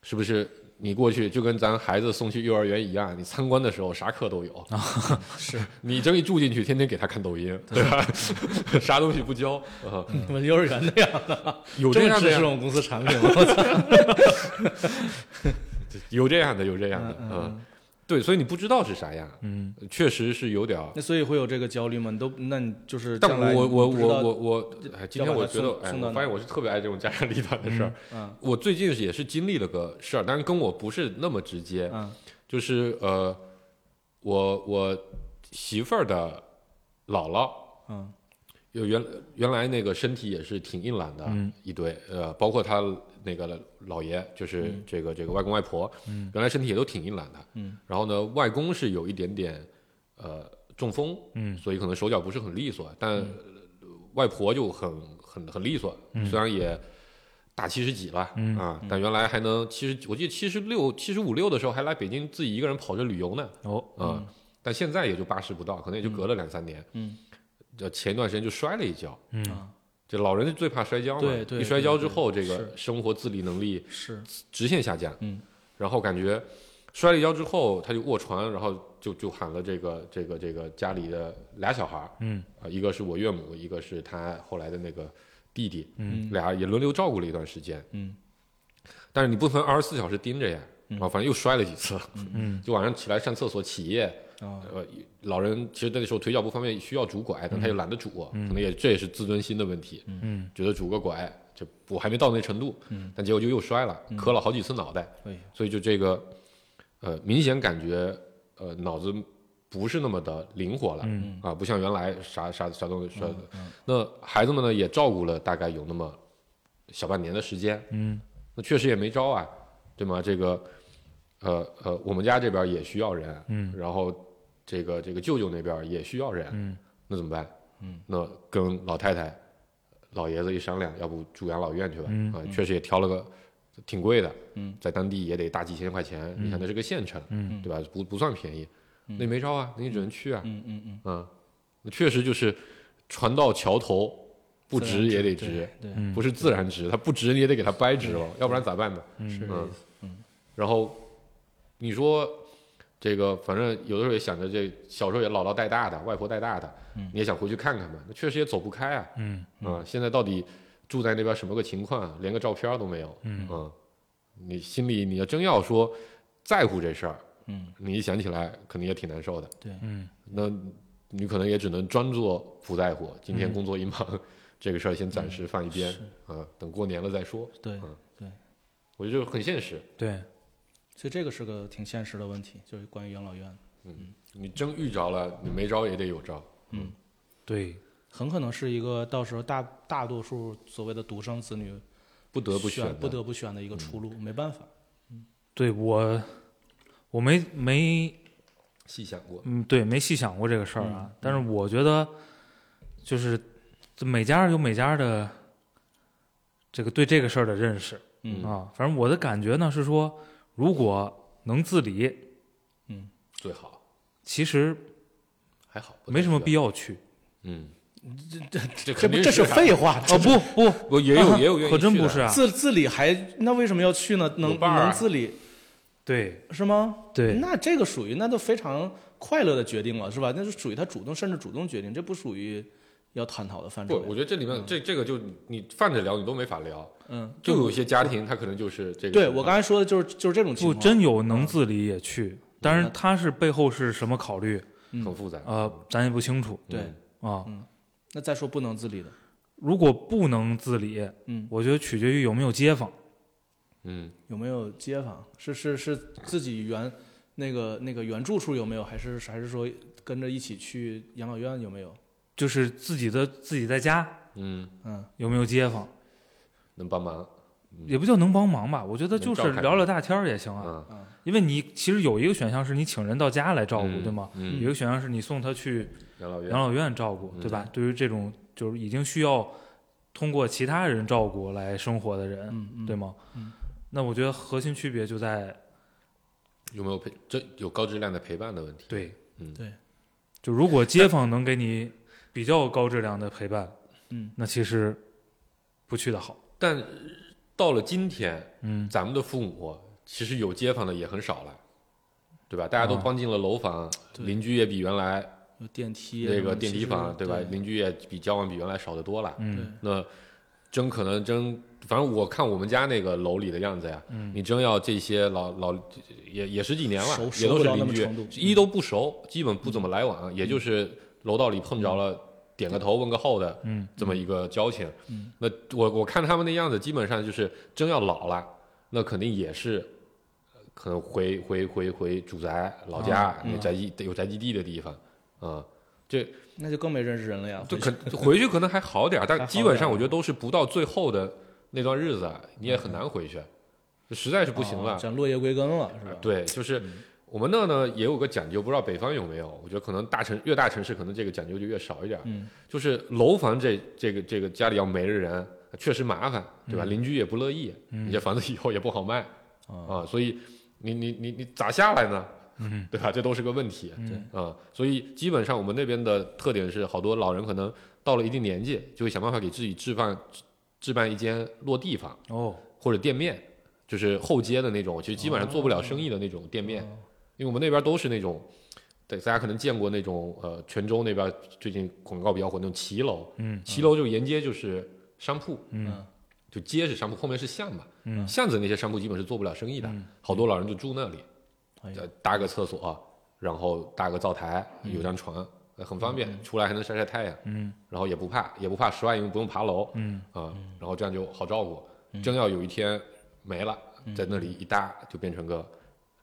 是不是你过去就跟咱孩子送去幼儿园一样，你参观的时候啥课都有，是。你这一住进去，天天给他看抖音，对吧？啥东西不教幼儿园那样的，有这样的呀。这么支持我们公司产品吗？有这样的，有这样的，嗯嗯，对，所以你不知道是啥样，嗯，确实是有点。那所以会有这个焦虑吗？你都那你就是但我我我我我，哎，今天我觉得，哎，我发现我是特别爱这种家长里短的事儿。嗯我最近也是经历了个事儿，但是跟我不是那么直接，嗯就是呃，我我媳妇儿的姥姥，嗯有原原来那个身体也是挺硬朗的，嗯一堆呃，包括他那个老爷，就是这个这个外公外婆，嗯。原来身体也都挺硬朗的，嗯。然后呢，外公是有一点点呃中风，嗯。所以可能手脚不是很利索，但呃外婆就很很很利索，虽然也大七十几了、嗯。啊，但原来还能七十，我记得七十六、七十五六的时候还来北京自己一个人跑着旅游呢，哦，啊、但现在也就八十不到，可能也就隔了两三年，嗯，这前一段时间就摔了一跤，嗯。啊这老人最怕摔跤嘛，对对一摔跤之后，这个生活自理能力是。直线下降，嗯，然后感觉摔了一跤之后，他就卧床，然后就就喊了这个这个这个家里的俩小孩儿，嗯。啊，一个是我岳母，一个是他后来的那个弟弟，嗯。俩也轮流照顾了一段时间，嗯。但是你不能二十四小时盯着呀，然后反正又摔了几次，嗯。就晚上起来上厕所起夜，啊呃，老人其实那时候腿脚不方便，需要拄拐，但他又懒得拄，可能也这也是自尊心的问题，嗯。觉得拄个拐，这我还没到那程度，但结果就又摔了，磕了好几次脑袋，所以就这个，呃，明显感觉呃脑子不是那么的灵活了，嗯。啊，不像原来啥啥啥都摔的。那孩子们呢也照顾了大概有那么小半年的时间，嗯。那确实也没招啊，对吗？这个，呃呃，我们家这边也需要人，嗯。然后这个这个舅舅那边也需要人，嗯。那怎么办？嗯，那跟老太太、老爷子一商量，要不住养老院去吧？嗯啊，确实也挑了个挺贵的，嗯，在当地也得大几千块钱，你想那是个县城，嗯。对吧？不不算便宜，那也没招啊，那你只能去啊，嗯嗯嗯，啊，那确实就是船到桥头，不直也得对直，不是自然直，它不直你也得给它掰直了，要不然咋办呢？嗯。然后你说这个，反正有的时候也想着这小时候也姥姥带大的，外婆带大的，你也想回去看看嘛，那确实也走不开啊。嗯啊，现在到底住在那边什么个情况啊？连个照片都没有。嗯啊，你心里你要真要说在乎这事儿，嗯，你一想起来肯定也挺难受的。对，嗯那你可能也只能装作不在乎，今天工作一忙，这个事儿先暂时放一边啊，等过年了再说。对嗯我觉得很现实。对，所以这个是个挺现实的问题，就是关于养老院，嗯你真遇着了，你没招也得有招。嗯对，很可能是一个到时候大大多数所谓的独生子女不得不选不得不选的一个出路，没办法。对我我没没细想过。嗯，对，没细想过这个事儿啊。嗯但是我觉得，就是每家有每家的这个对这个事儿的认识嗯啊。反正我的感觉呢是说，如果能自理，嗯最好其实还好，没什么必要。去。嗯，这这这这肯定不这是啊废话哦，不不，不也有 也有愿意可真去的不是啊。自自理还那为什么要去呢？能能自理对是吗？对，那这个属于那都非常快乐的决定了，是吧？那是属于他主动甚至主动决定，这不属于要探讨的范畴，不。我觉得这里面这这个就你泛着聊你都没法聊，嗯，就有些家庭他可能就是这个。对我刚才说的就是就是这种情不况，真有能自理也去，但是嗯他是背后是什么考虑，很复杂。呃，咱也不清楚对。啊。那再说不能自理的，如果不能自理，嗯，我觉得取决于有没有街坊。嗯，有没有街坊？是是是自己原那个那个原住处有没有？还是还是说跟着一起去养老院有没有？就是自己的自己在家嗯，嗯，有没有街坊，能帮忙。也不叫能帮忙吧，我觉得就是聊聊大天儿也行啊。啊，因为你其实有一个选项是你请人到家来照顾，嗯对吗？嗯。有一个选项是你送他去养老院。养老院照顾，嗯对吧？对于这种就是已经需要通过其他人照顾来生活的人，对吗？嗯。那我觉得核心区别就在有没有陪这有高质量的陪伴的问题？对，嗯。对，就如果街坊能给你比较高质量的陪伴，嗯，那其实不去的好。但到了今天，嗯，咱们的父母其实有街坊的也很少了，对吧？大家都啊搬进了楼房，对邻居也比原来有电梯那个电梯房，对吧？对邻居也比交往比原来少得多了。嗯那真可能真，反正我看我们家那个楼里的样子呀，嗯你真要这些老老也也十几年了，也都是邻居一都不熟，基本不怎么来往，也就是楼道里碰着了，点个头问个候的，嗯，这么一个交情。嗯那我我看他们那样子，基本上就是真要老了，那肯定也是呃可能回回回回主宅老家嗯那宅基有宅基地的地方，啊，这那就更没认识人了呀。就回可回去可能还好点儿，但基本上我觉得都是不到最后的那段日子，啊你也很难回去，就实在是不行了。哦落叶归根了，是吧？对，就是我们那呢也有个讲究，不知道北方有没有？我觉得可能大城越大城市，可能这个讲究就越少一点就是楼房这这个这个家里要没了人，确实麻烦，对吧？邻居也不乐意，嗯你这房子以后也不好卖啊，啊，所以你你你你咋下来呢？嗯，对吧？这都是个问题。嗯啊，所以基本上我们那边的特点是，好多老人可能到了一定年纪，就会想办法给自己置办置办一间落地房哦，或者店面，就是后街的那种，其实基本上做不了生意的那种店面，哦因为我们那边都是那种。对，大家可能见过那种呃，泉州那边最近广告比较火那种骑楼，嗯骑楼就沿街就是商铺，嗯就街是商铺，后面是巷嘛，嗯巷子那些商铺基本是做不了生意的，嗯好多老人就住那里，哎呀呃搭个厕所，然后搭个灶台，嗯有张床，呃很方便，出来还能晒晒太阳，嗯然后也不怕，也不怕十万，因为不用爬楼嗯啊，然后这样就好照顾。真要有一天没了，在那里一搭就变成个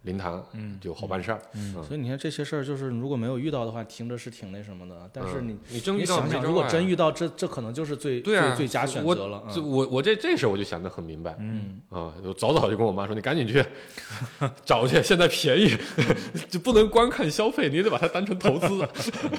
灵堂，嗯就好办事儿。嗯所以你看这些事儿，就是如果没有遇到的话，听着是挺那什么的。但是嗯你你真遇到你想想，如果真遇到，这这可能就是最对啊，最最佳选择了。我嗯我我这这事儿我就想得很明白，嗯啊，我早早就跟我妈说，你赶紧去找去，现在便宜，就不能光看消费，你得把它当成投资。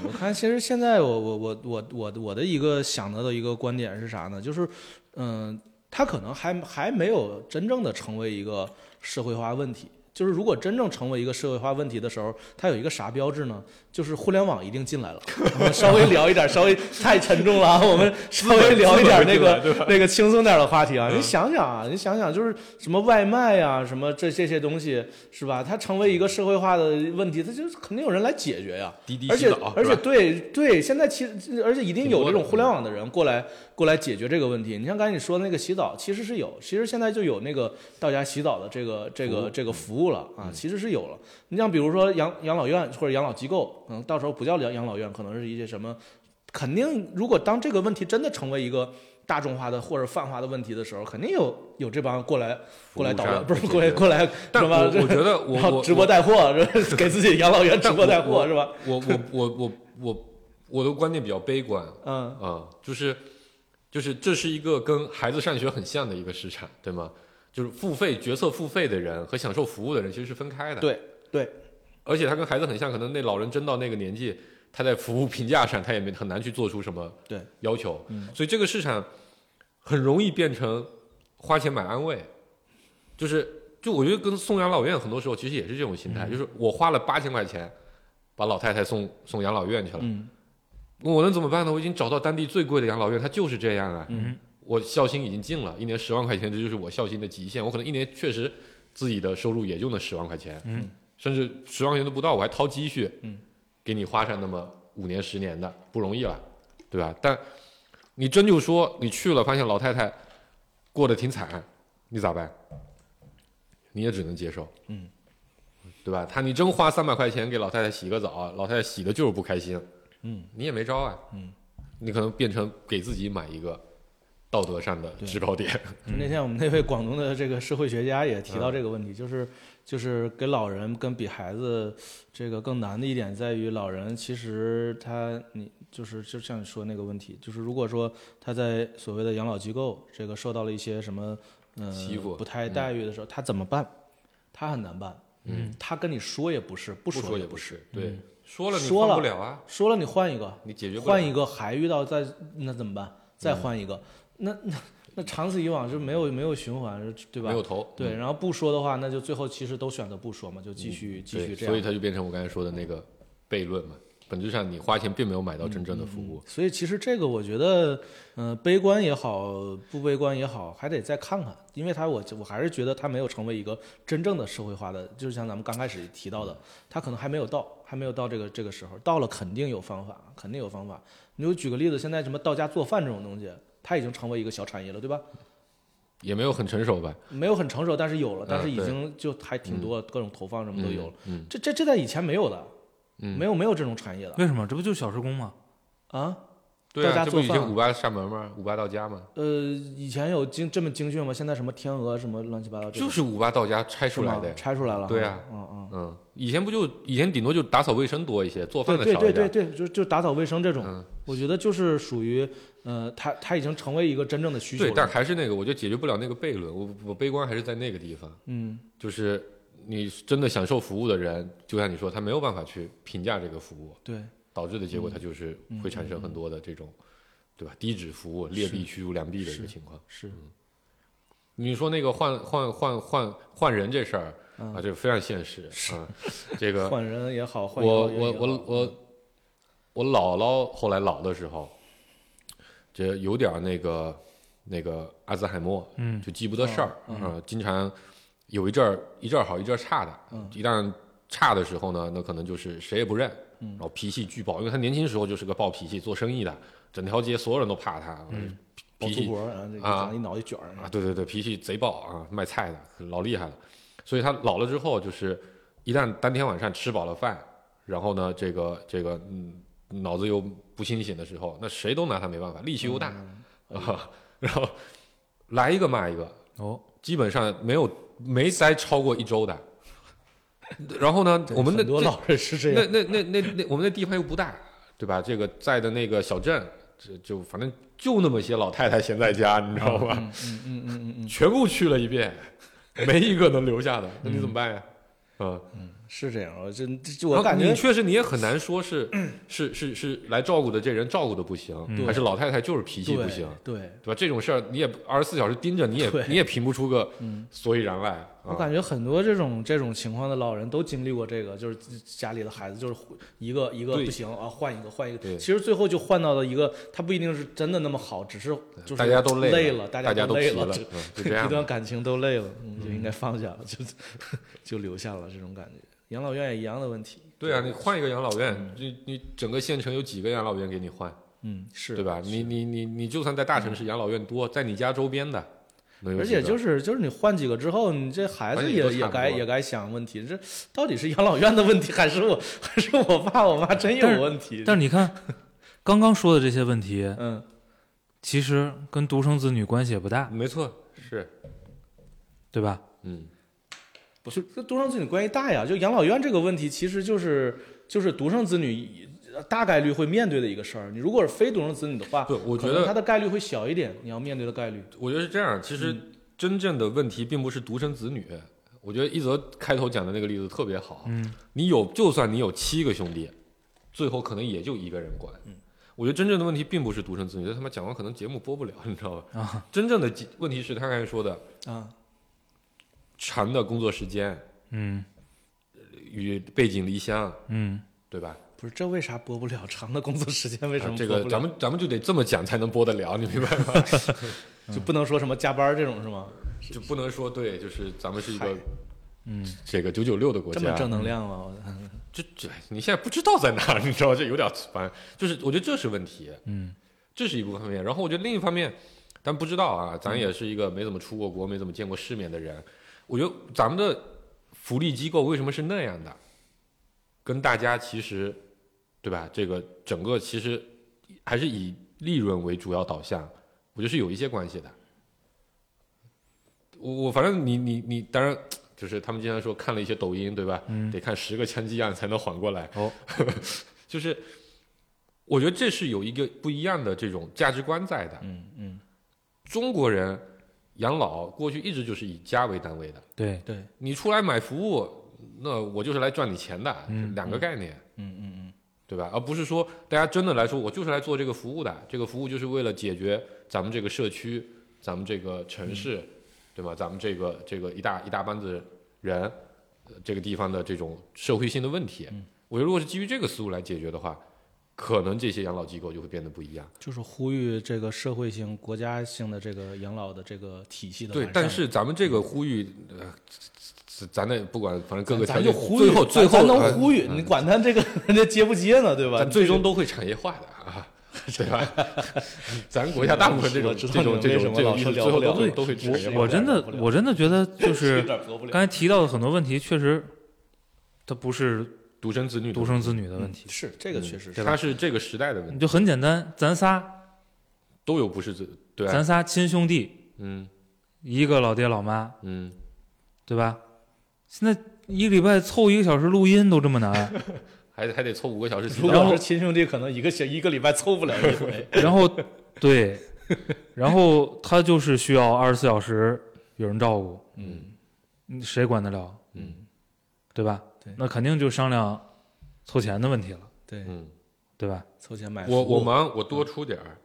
我看其实现在我我我我我我的一个想得的一个观点是啥呢？就是嗯，它可能还还没有真正的成为一个社会化问题。就是如果真正成为一个社会化问题的时候，它有一个啥标志呢？就是互联网一定进来了。我 们稍微聊一点，稍微太沉重了啊，我们稍微聊一点那个那个轻松点的话题啊。你想想啊，你想想，就是什么外卖呀、什么这这些东西是吧？它成为一个社会化的问题，它就肯定有人来解决呀。滴滴而且，而且对对，现在其实而且一定有这种互联网的人过来过来解决这个问题。你像刚才你说的那个洗澡，其实是有，其实现在就有那个到家洗澡的这个这个这个服务了啊，其实是有了。你像比如说养养老院或者养老机构，可能到时候不叫养养老院，可能是一些什么，肯定如果当这个问题真的成为一个大众化的或者泛化的问题的时候，肯定有有这帮过来过来捣乱，不是过来过来什么我我觉得 我我直播带货，是吧 给自己养老院直播带货是吧？我我我我我我的观点比较悲观 嗯啊，就是就是这是一个跟孩子上学很像的一个市场，对吗？就是付费决策付费的人和享受服务的人其实是分开的。对对，而且他跟孩子很像，可能那老人真到那个年纪，他在服务评价上他也没很难去做出什么对。要求，嗯。所以这个市场很容易变成花钱买安慰，就是就我觉得跟送养老院很多时候其实也是这种心嗯。态，就是我花了八千块钱把老太太送送养老院去了，嗯。我能怎么办呢？我已经找到当地最贵的养老院，它就是这样啊，嗯我孝心已经尽了，一年十万块钱，这就是我孝心的极限。我可能一年确实自己的收入也就那十万块钱，嗯，甚至十万块钱都不到，我还掏积蓄，嗯，给你花上那么五年十年的，不容易了。对吧？但你真就说你去了，发现老太太过得挺惨，你咋办？你也只能接受，嗯，对吧？他你真花三百块钱给老太太洗个澡，老太太洗的就是不开心，嗯，你也没招啊，嗯，你可能变成给自己买一个道德上的制高点，那天我们那位广东的这个社会学家也提到这个问题，就是就是给老人跟比孩子这个更难的一点在于，老人其实他你就是就像你说那个问题，就是如果说他在所谓的养老机构这个受到了一些什么呃欺负不太待遇的时候，他怎么办？他很难办。嗯，他跟你说也不是，不不说也。不是，对，说了你说了换不了啊，说了你换一个，你解决换一个还遇到再那怎么办？再换一个，那那那长此以往就没有没有循环，对吧？没有头，对，然后不说的话，那就最后其实都选择不说嘛，就继续、继续，这样。所以它就变成我刚才说的那个悖论嘛。本质上，你花钱并没有买到真正的服务。所以其实这个我觉得，嗯、悲观也好，不悲观也好，还得再看看，因为它我我还是觉得它没有成为一个真正的社会化的，就是像咱们刚开始提到的，它可能还没有到，还没有到这个这个时候，到了肯定有方法，肯定有方法。你就举个例子，现在什么到家做饭这种东西，它已经成为一个小产业了，对吧？也没有很成熟吧？没有很成熟，但是有了，但是已经就还挺多，各种投放什么都有了。嗯，这这这在以前没有的，嗯没有没有这种产业的为什么？这不就小时工吗？啊。对啊，这不到家做饭以前五八上门吗？五八到家吗？呃，以前有精这么精确吗？现在什么天鹅什么乱七八糟这种，就是五八到家拆出来的。拆出来了。对啊嗯嗯。嗯，以前不就以前顶多就打扫卫生多一些，做饭对的少一点。对对对对，就就打扫卫生这种，嗯，我觉得就是属于，呃，它它已经成为一个真正的需求对，了。但还是那个，我就解决不了那个悖论。我我悲观还是在那个地方，嗯，就是你真的享受服务的人，就像你说，他没有办法去评价这个服务，对，导致的结果，它就是会产生很多的这种，对吧？低质服务、劣币驱逐良币的一个情况。是，你说那个换换换换换人这事儿嗯啊，这个非常现实啊。这个 换人也好，换我我我我我姥姥后来老的时候，这有点那个那个阿兹海默，嗯就记不得事儿嗯啊，经常有一阵儿一阵儿好一阵儿差的，嗯一旦差的时候呢，那可能就是谁也不认，嗯然后脾气巨暴，因为他年轻时候就是个暴脾气，做生意的，整条街所有人都怕他，脾气啊长一脑袋卷儿。啊，对对对，脾气贼暴啊，卖菜的老厉害了。所以他老了之后，就是一旦当天晚上吃饱了饭，然后呢，这个这个嗯，脑子又不清醒的时候，那谁都拿他没办法，力气又大、啊，然后来一个骂一个，哦，基本上没有没待超过一周的。然后呢，我们那很多老人是这样，那那那那那我们那地方又不大，对吧？这个在的那个小镇，这就反正就那么些老太太闲在家，你知道吧？嗯嗯嗯嗯嗯，全部去了一遍，没一个能留下的，那你怎么办呀？嗯，是这样，我真这这我感觉确实你也很难说是是是是来照顾的这人照顾的不行，嗯还是老太太就是脾气不行，对，对吧？这种事儿你也二十四小时盯着，你也你也评不出个 嗯。所以然来。啊我感觉很多这种这种情况的老人都经历过这个，就是家里的孩子就是一个一个不行啊，换一个换一个，对其实最后就换到了一个，他不一定是真的那么好，只是就是大家都累了，大大家都累疲了，一段感情都累了，嗯，就应该放下了，就 就留下了这种感觉。养老院也一样的问题，对啊，你换一个养老院，你你整个县城有几个养老院给你换，嗯，是对吧？你你你你就算在大城市养老院多，在你家周边的，而且就是就是你换几个之后，你这孩子也也该也该想问题，这到底是养老院的问题，还是我还是我爸我妈真有问题？但是你看，刚刚说的这些问题，嗯，其实跟独生子女关系也不大，没错，是，对吧？嗯，不是跟独生子女关系大呀？就养老院这个问题，其实就是就是独生子女大概率会面对的一个事儿。你如果是非独生子女的话，对，我觉得他的概率会小一点，你要面对的概率。我觉得是这样，其实真正的问题并不是独生子女。我觉得一泽开头讲的那个例子特别好。嗯，你有，就算你有七个兄弟，最后可能也就一个人管。嗯，我觉得真正的问题并不是独生子女，这他妈讲完可能节目播不了，你知道吧？啊，真正的问问题是他刚才说的啊，长的工作时间嗯与背井离乡，嗯，对吧？不是，这为啥播不了？长的工作时间为什么啊这？个咱们咱们就得这么讲才能播得了，你明白吗？就不能说什么加班这种是吗？就不能说对，就是咱们是一个嗯，这个九九六的国家，这么正能量吗？我这这你现在不知道在哪儿，你知道这有点烦。就是我觉得这是问题。嗯，这是一部分面。然后我觉得另一方面，但不知道啊，咱也是一个没怎么出过国、没怎么见过世面的人，我觉得咱们的福利机构为什么是那样的，跟大家其实，对吧？这个整个其实还是以利润为主要导向，我觉得是有一些关系的。我我反正你你你，当然就是他们经常说看了一些抖音，对吧？嗯得看十个枪击案才能缓过来。哦，就是我觉得这是有一个不一样的这种价值观在的。嗯嗯，中国人养老过去一直就是以家为单位的，对，对，你出来买服务，那我就是来赚你钱的，嗯两个概念。嗯嗯嗯，对吧？而不是说大家真的来说，我就是来做这个服务的，这个服务就是为了解决咱们这个社区、咱们这个城市，对吧？咱们这个这个一大一大班子人，呃这个地方的这种社会性的问题。我觉得如果是基于这个思路来解决的话，可能这些养老机构就会变得不一样。就是呼吁这个社会性、国家性的这个养老的这个体系的对，但是咱们这个呼吁，呃，咱咱得不管，反正各个条咱件，就呼吁，最后最后咱能呃呼吁，嗯你管他这个人家接不接呢，对吧？但最终都会产业化的啊，对吧？咱国家大部分这种这种这种这种老说聊意识最后不了对都会都会产业化。我真的我真的觉得 就是刚才提到的很多问题，确实它不是独生子女，独生子女的问题，是这个确实是，他是这个时代的问题，就很简单，咱仨都有不是子，对啊，咱仨亲兄弟，嗯。一个老爹老妈，嗯，对吧？现在一个礼拜凑一个小时录音都这么难，还得还得凑五个小时洗如澡，果是亲兄弟，可能一个小一个礼拜凑不了一回。然后对，然后他就是需要二十四小时有人照顾，嗯。嗯谁管得了？嗯。对吧？对。那肯定就商量凑钱的问题了，对，嗯，对吧？凑钱买我我忙我多出点儿，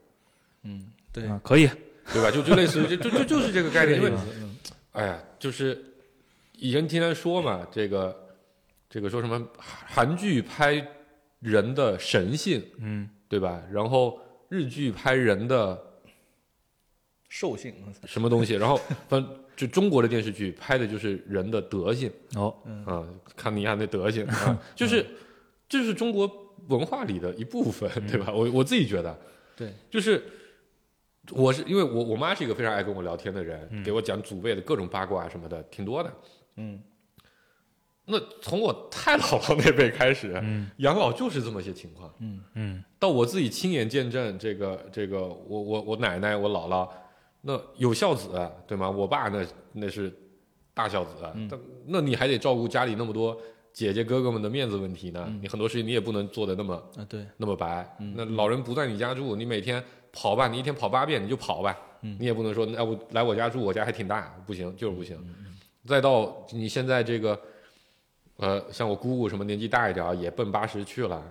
嗯对，啊，可以，对吧？就就类似于就就就就是这个概念，因为嗯。哎呀，就是以前听人说嘛，这个这个说什么韩剧拍人的神性，嗯，对吧？然后日剧拍人的兽性，什么东西，然后反正就中国的电视剧拍的就是人的德性哦，啊，看你看那德行啊，就是这是中国文化里的一部分，对吧？我我自己觉得，对，就是我是因为我我妈是一个非常爱跟我聊天的人，给我讲祖辈的各种八卦什么的，挺多的。嗯那从我太姥姥那辈开始，嗯养老就是这么些情况。嗯嗯到我自己亲眼见证，这个这个，我我我奶奶我姥姥，那有孝子对吗？我爸那那是大孝子，嗯但那你还得照顾家里那么多姐姐哥哥们的面子问题呢。嗯你很多事情你也不能做的那么啊对，那么白。嗯那老人不在你家住，你每天跑吧，你一天跑八遍你就跑吧，嗯你也不能说要不来我家住，我家还挺大，不行就是不行。嗯再到你现在这个，呃，像我姑姑什么年纪大一点也奔八十去了，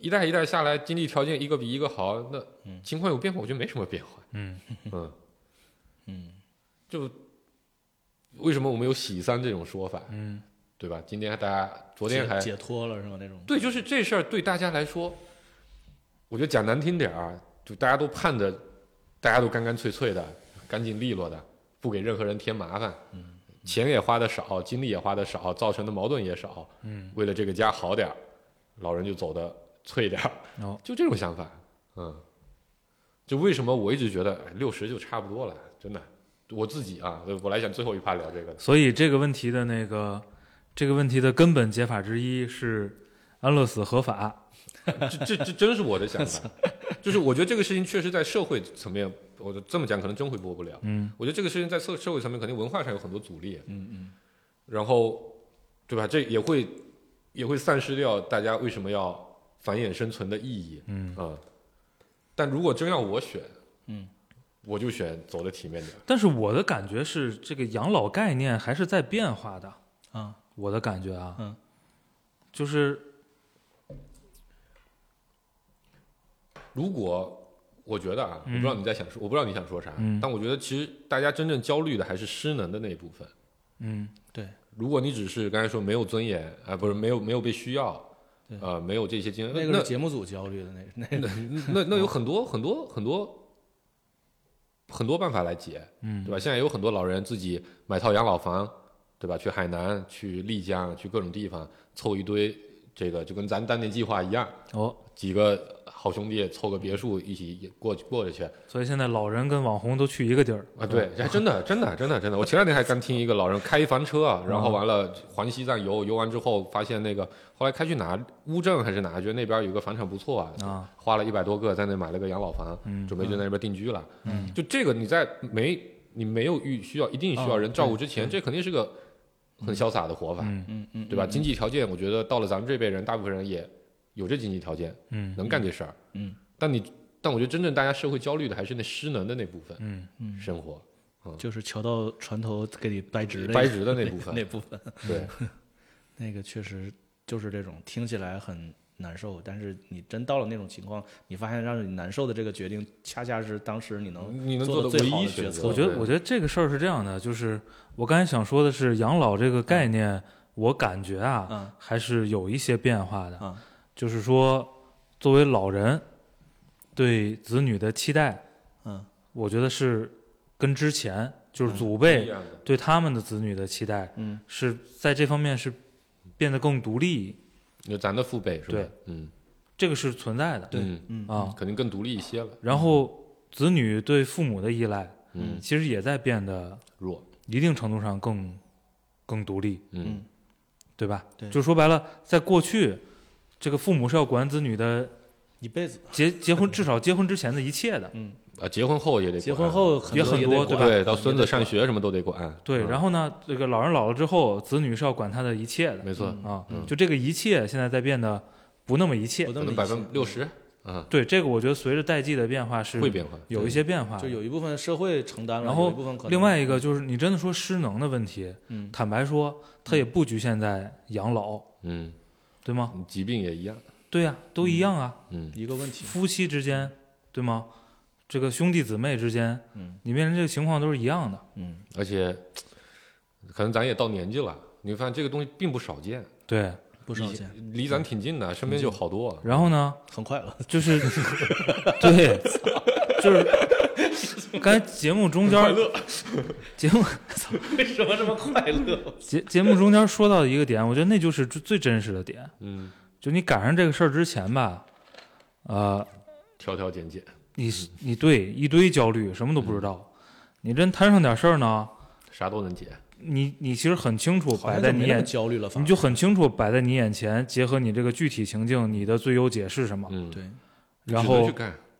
一代一代下来，经济条件一个比一个好，那情况有变化，我觉得没什么变化。嗯嗯，嗯 就为什么我们有喜三这种说法，嗯对吧？今天大家昨天还解解脱了是吧？那种对，就是这事儿对大家来说，我觉得讲难听点儿啊，就大家都盼着，大家都干干脆脆的、干净利落的，不给任何人添麻烦，嗯钱也花的少，精力也花的少，造成的矛盾也少，嗯，为了这个家好点儿，老人就走的脆点儿，哦，就这种想法，嗯，就为什么我一直觉得六十就差不多了，真的，我自己啊，我来讲最后一趴聊这个，所以这个问题的那个这个问题的根本解法之一是安乐死合法，这这这真是我的想法，就是我觉得这个事情确实在社会层面，我这么讲可能真会播不了。嗯。我觉得这个事情在社社会层面肯定文化上有很多阻力，嗯嗯。然后，对吧？这也会也会丧失掉大家为什么要繁衍生存的意义。嗯。啊、但如果真要我选，嗯，我就选走的体面点。但是我的感觉是，这个养老概念还是在变化的。啊我的感觉啊，嗯，就是如果我觉得啊，我不知道你在想说，我不知道你想说啥，嗯。但我觉得其实大家真正焦虑的还是失能的那一部分。嗯对。如果你只是刚才说没有尊严啊、不是没有没有被需要，对呃，没有这些经验，那个节目组焦虑的那那那那那有很多很多很多很多办法来解，嗯对吧？现在有很多老人自己买套养老房，对吧？去海南、去丽江、去各种地方凑一堆这个就跟咱当年计划一样，哦，几个好兄弟凑个别墅一起过去过着去所以现在老人跟网红都去一个地儿啊！对，还真的真的真的真的，我前两天还刚听一个老人开一房车啊，然后完了环西藏游，游完之后发现那个后来开去哪乌镇还是哪，觉得那边有个房产不错啊，啊，花了一百多个在那买了个养老房，嗯准备就在那边定居了。嗯，就这个你在没你没有遇需要一定需要人照顾之前，这肯定是个很潇洒的活法，嗯嗯嗯，对吧？经济条件，我觉得到了咱们这辈人，大部分人也有这经济条件，嗯能干这事儿。嗯，但你但我觉得真正大家社会焦虑的还是那失能的那部分嗯嗯生活，就是桥到船头给你掰直掰直的那部分 那部分，对，那个确实就是这种听起来很难受，但是你真到了那种情况，你发现让你难受的这个决定，恰恰是当时你能你能做的唯好的决策。一选择我觉得，我觉得这个事儿是这样的，就是我刚才想说的是，养老这个概念，我感觉啊，嗯。还是有一些变化的。啊就是说，作为老人对子女的期待，嗯。我觉得是跟之前就是祖辈对他们的子女的期待，嗯。是在这方面是变得更独立，就咱的父辈是吧？对，嗯，这个是存在的。对嗯嗯啊，肯定更独立一些了，然后子女对父母的依赖，嗯，其实也在变得弱，一定程度上更更独立。嗯对吧？对就说白了，在过去，这个父母是要管子女的一辈子，结结婚，至少结婚之前的一切的。嗯，啊，结婚后也得管结婚后很也很多对吧对，到孙子上学什么都得管，对，嗯然后呢，这个老人老了之后，子女是要管他的一切的没错，啊。嗯就这个一切，现在在变得不那么一切不。那可能百分之六十啊对，这个我觉得随着代际的变化是会变化，有一些变化。就有一部分社会承担了，然后一部分可能另外一个就是你真的说失能的问题，嗯坦白说，它也不局限在养老，嗯，对吗？疾病也一样，对呀、都一样啊。嗯一个问题，夫妻之间，对吗？这个兄弟姊妹之间，嗯你面临这个情况都是一样的。嗯而且可能咱也到年纪了，你会发现这个东西并不少见，对，不少见，离咱挺近的，身边就好多。然后呢，很快乐，就是 对，就是刚才节目中间节目 为什么这么快乐？节节目中间说到的一个点，我觉得那就是最最真实的点。嗯，就你赶上这个事儿之前吧，呃，挑挑拣拣，你你对一堆焦虑，什么都不知道。你真摊上点事儿呢，啥都能解。你你其实很清楚摆在你眼焦虑了，你就很清楚摆在你眼前，结合你这个具体情境，你的最优解是什么，嗯，对。然后。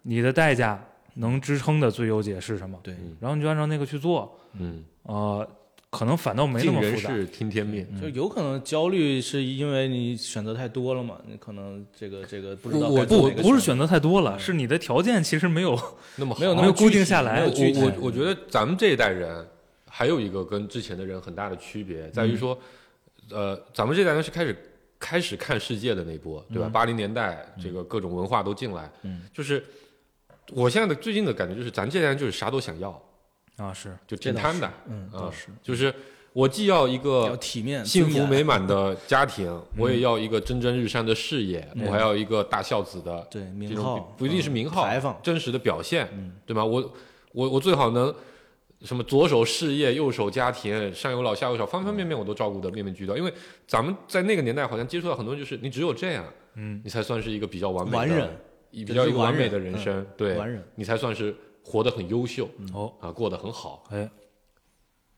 你的代价能支撑的最优解是什么，对，嗯然后你就按照那个去做，嗯，呃，可能反倒没那么复杂。是听天命。就有可能焦虑是因为你选择太多了嘛，你可能这个这个不知道我不不是选择。太多了，是你的条件其实没有那么好。没有那么没有固定下来。我我我觉得咱们这一代人还有一个跟之前的人很大的区别，在于说，呃，咱们这代人是开始开始看世界的那一波，对吧？八零年代这个各种文化都进来，嗯，就是我现在的最近的感觉就是，咱这代人就是啥都想要，啊，是就挺贪的，嗯，啊是就是我既要一个体面、幸福美满的家庭，我也要一个蒸蒸日上的事业，我还要一个大孝子的对这种名号不一定是名号，真实的表现，对吧？我我我最好能什么左手事业，右手家庭，上有老下有小，方方面面我都照顾得面面俱到。因为咱们在那个年代好像接触到很多人，就是你只有这样，嗯，你才算是一个比较完美的完人，比较一个完美的人生，对完。你才算是活得很优秀哦，啊，过得很好。哎，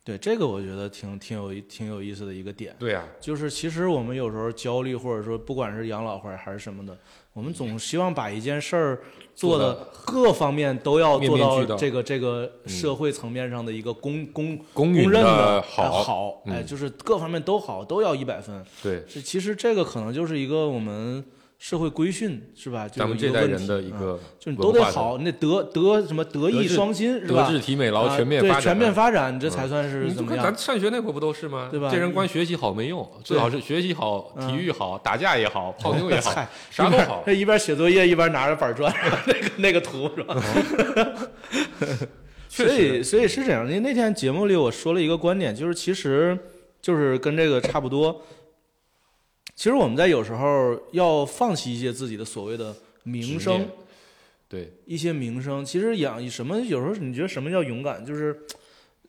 对这个我觉得挺挺有挺有意思的一个点，对啊，就是其实我们有时候焦虑，或者说不管是养老或者还是什么的，我们总希望把一件事儿做的各方面都要做到到。这个这个社会层面上的一个公公公公认的好。哎，嗯。就是各方面都好，都要一百分。对，是其实这个可能就是一个我们社会规训，是吧？就咱们这代人的一嗯个就你都得好，你得德德什么德艺双馨是吧德？智体美劳啊全面发展，对全面发展，这才算是怎么样咱？上学那会儿不都是吗？对吧这人光学习好没用，最好是学习好、嗯体育好、打架也好、泡妞也好嗨，啥都好。这一边写作业一边拿着板砖，那个那个图是吧？确 所以，所以是这样，因为那天节目里我说了一个观点，就是其实就是跟这个差不多。其实我们在有时候要放弃一些自己的所谓的名声，对，一些名声。其实养什么，有时候你觉得什么叫勇敢？就是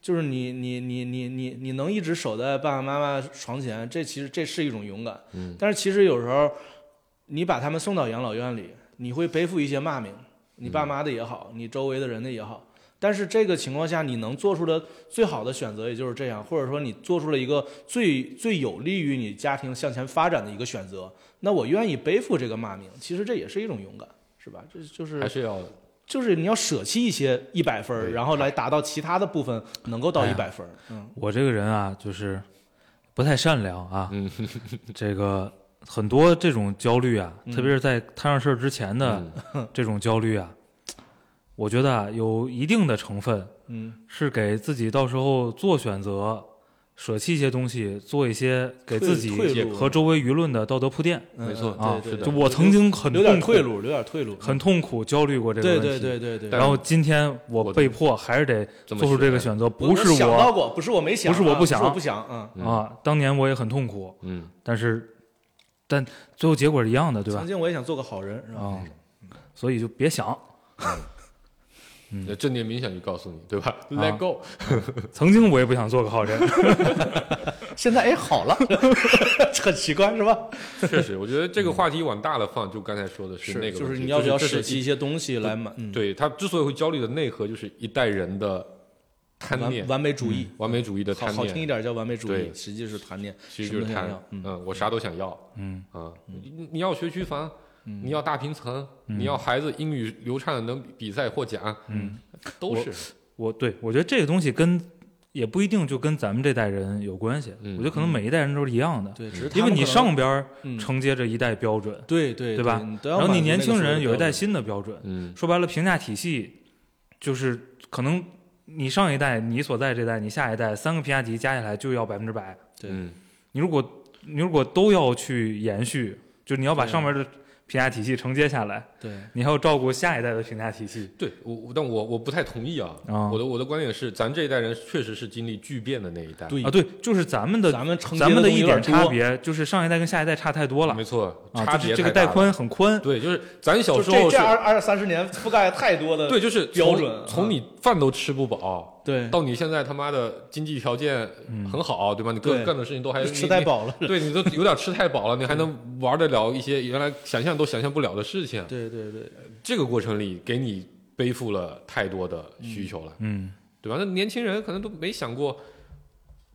就是你你你你你你能一直守在爸爸妈妈床前，这其实这是一种勇敢。嗯，但是其实有时候你把他们送到养老院里，你会背负一些骂名，你爸妈的也好，你周围的人的也好。但是这个情况下，你能做出的最好的选择也就是这样，或者说你做出了一个最最有利于你家庭向前发展的一个选择，那我愿意背负这个骂名，其实这也是一种勇敢，是吧？这就是还是要就是你要舍弃一些一百分然后来达到其他的部分能够到一百分儿。嗯，我这个人啊，就是不太善良啊。嗯，这个很多这种焦虑啊，嗯特别是在摊上事儿之前的嗯这种焦虑啊，我觉得啊，有一定的成分嗯，是给自己到时候做选择、舍弃一些东西，做一些给自己和周围舆论的道德铺垫嗯没错嗯啊。就我曾经很痛苦退，路，留点退路，很痛苦、焦虑过这个对问题。对对对对。对然后今天我我被迫还是得做出这个选选择，不是我想到过，不是我没想啊，不是我不想我不想，嗯，嗯啊，当年我也很痛苦，嗯，但是但最后结果是一样的，对吧曾？经我也想做个好人，是吧？啊，所以就别想。那正念冥想就告诉你，对吧？啊？Let go，曾经我也不想做个好人，现在哎好了，很奇怪是吧？确实，我觉得这个话题往大了放，就刚才说的是那个就是你要不要舍弃一些东西来满？嗯，对他之所以会焦虑的内核，就是一代人的贪念。完、完美主义，完美主义的贪念，好听一点叫完美主义，实际是贪念，其实就是贪嗯，我啥都想要，嗯。啊，你你要学区房，嗯。你要大平层，你要孩子英语流畅能比赛获奖，嗯，都是。我对我觉得这个东西跟也不一定就跟咱们这代人有关系，嗯我觉得可能每一代人都是一样的，对，只是因为你上边承接着一代标准，对对对吧？然后你年轻人有一代新的标准，嗯。说白了，评价体系就是可能你上一代、你所在这代、你下一代三个评价体系加起来就要百分之百。对。嗯你如果你如果都要去延续，就你要把上面的评价体系承接下来，对。你还要照顾下一代的评价体系。对我我但我我不太同意啊，啊。我的我的观点是，咱这一代人确实是经历巨变的那一代，对。啊，对，就是咱们的咱们咱们的一点差别，就是上一代跟下一代差太多了。没错，啊，差就是这个带宽很宽。对，就是咱小时候这这二二三十年覆盖太多的，对，就是从标准啊。从你饭都吃不饱，对，到你现在他妈的经济条件很好，对吧？你各干的事情都还吃太，饱了，对你都有点吃太饱了，你还能玩得了一些原来想象都想象不了的事情。对对对，这个过程里给你背负了太多的需求了，嗯，对吧？那年轻人可能都没想过，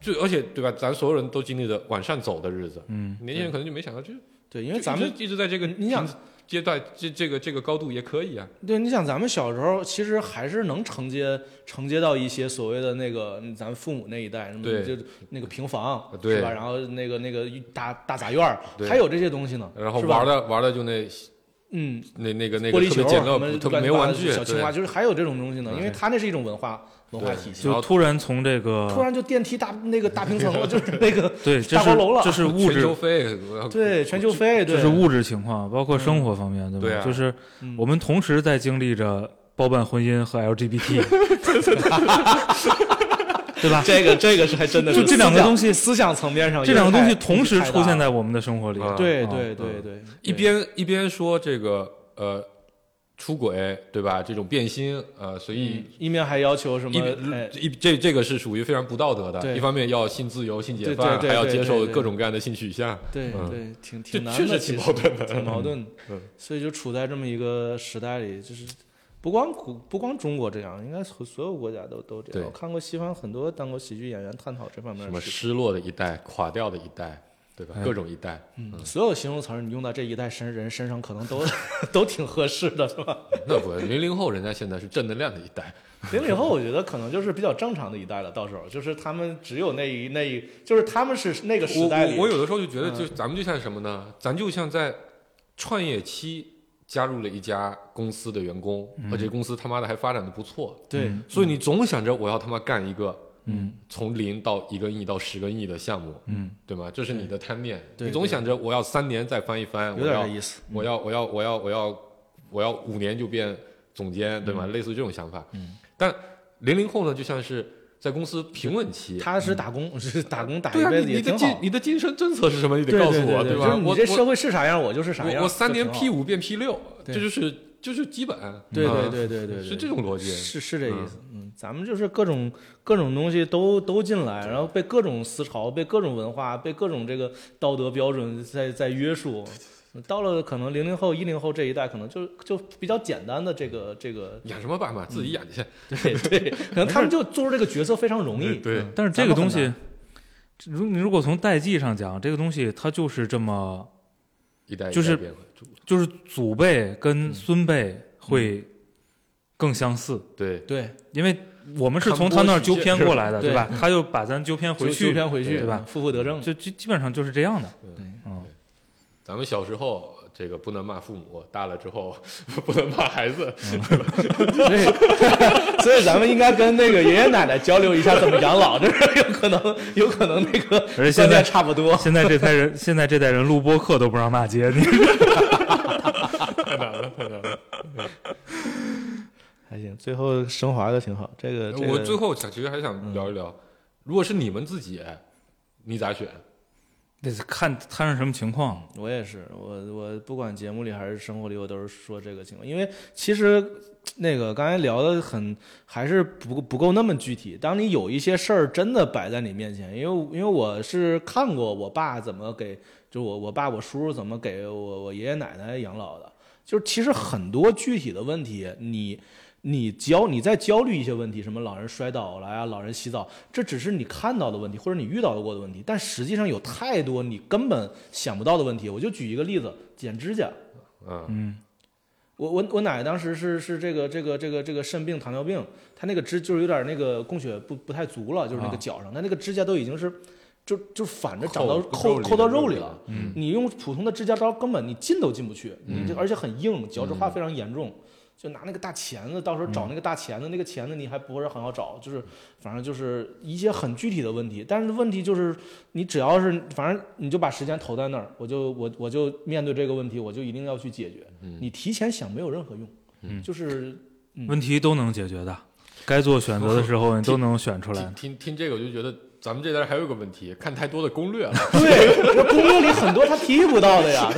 就而且对吧？咱所有人都经历着往上走的日子，嗯，年轻人可能就没想到，就对，因为咱们一直在这个你想平阶段这这个这个高度也可以啊，对，你想咱们小时候其实还是能承接承接到一些所谓的那个嗯咱们父母那一代，什么对就那个平房对是吧？然后那个那个大大杂院对还有这些东西呢，然后玩的玩的就那嗯，那那个那玻璃球个特别简什么陋，特别没玩具，小青蛙，就是还有这种东西呢，因为它那是一种文化文化体系。就突然从这个突然就电梯大那个大平层了，就是那个对，这是大高楼了这是物全球质，飞，对全球飞，对，这是物质情况，包括生活方面，对吧？对啊就是嗯我们同时在经历着包办婚姻和 LGBT，对吧？这个这个是还真的是就这两个东西思想层面上这两个东西同时出现。在我们的生活里，对对对对，一边一边说这个呃出轨，对吧？这种变心，呃，所以嗯一面还要求什么一这这个是属于非常不道德的。对一方面要性自由、性解放，还要接受各种各样的性取向，对嗯对，挺挺难的，确实挺矛盾的。挺矛盾的嗯，所以就处在这么一个时代里，就是不光古不光中国这样，应该所所有国家都都这样。我看过西方很多当过喜剧演员探讨这方面什么。失落的一代、垮掉的一代，对吧？哎各种一代，嗯，所有形容词儿你用到这一代身人身上，可能都 都挺合适的，是吧？那不零零后，人家现在是正能量的一代。零零后我觉得可能就是比较正常的一代了，到时候就是他们只有那一那一，就是他们是那个时代里，我我有的时候就觉得，嗯就咱们就像什么呢？咱就像在创业期加入了一家公司的员工，而且公司他妈的还发展的不错，对。嗯。所以你总想着我要他妈干一个嗯。从零到一个亿到十个亿的项目，嗯。对吗？这是你的贪念，对你总想着我要三年再翻一番，有点意思。我要我要我要我要我要五年就变总监，对吗？类似于这种想法。嗯，但零零后呢，就像是在公司平稳期。踏实打工，是打工打一辈你你的子也挺好。晋你的晋升政策是什么？你得告诉我，对对吧？我我这社会是啥样，我就是啥样。我我三年 P。五变 P 六，这就是就是基本。对对啊对对对，是这种逻辑。是是这意嗯思。嗯，咱们就是各种各种东西都都进来，然后被各种思潮、被各种文化、被各种这个道德标准在在约束。到了可能零零后、一零后这一代，可能就就比较简单的这个这个，演什么爸爸自己演去。对对，可能他们就做出这个角色非常容易。对，但是这个东西，如你如果从代际上讲，这个东西它就是这么，一代一代就是变就是祖辈跟孙辈会更相似，对对，因为我们是从他那儿纠偏过来的，对对吧？他又把咱纠偏回去，纠偏回去，对吧？负负得正。就基基本上就是这样的。对嗯，咱们小时候这个不能骂父母，大了之后 不能骂孩子。所以，所以咱们应该跟那个爷爷奶奶交流一下怎么养老，这是有可能，有可能那个而且现在差不多。现在这代人，现在这代人录播课都不让骂街，你太难了，太难了。还行，最后升华的挺好。这个，这个我最后想，其实还想聊一聊，如果是你们自己，你咋选？看摊上什么情况。我也是，我我不管节目里还是生活里，我都是说这个情况，因为其实那个刚才聊的很还是不不够那么具体。当你有一些事儿真的摆在你面前，因为因为我是看过我爸怎么给，就我我爸我叔叔怎么给我我爷爷奶奶养老的，就是其实很多具体的问题，你。你焦你在焦虑一些问题，什么老人摔倒了呀，老人洗澡，这只是你看到的问题，或者你遇到过的问题，但实际上有太多你根本想不到的问题。我就举一个例子，剪指甲。嗯嗯我我我奶奶当时是是这个这个这个这个肾病糖尿病，她那个指就是有点那个供血不不太足了，就是那个啊脚上，她那个指甲都已经是就就反着长到扣扣扣到肉里了你用普通的指甲刀根本你进都进不去，你这嗯而且很硬，角质化非常严重。就拿那个大钳子，到时候找那个大钳子，那个钳子你还不是很好找，就是反正就是一些很具体的问题。但是问题就是，你只要是反正你就把时间投在那儿，我就我我就面对这个问题，我就一定要去解决。你提前想没有任何用，嗯就是问题都能解决的，该做选择的时候你都能选出来听。听听这个，我就觉得咱们这边还有一个问题，看太多的攻略了，对，这攻略里很多他提不到的呀，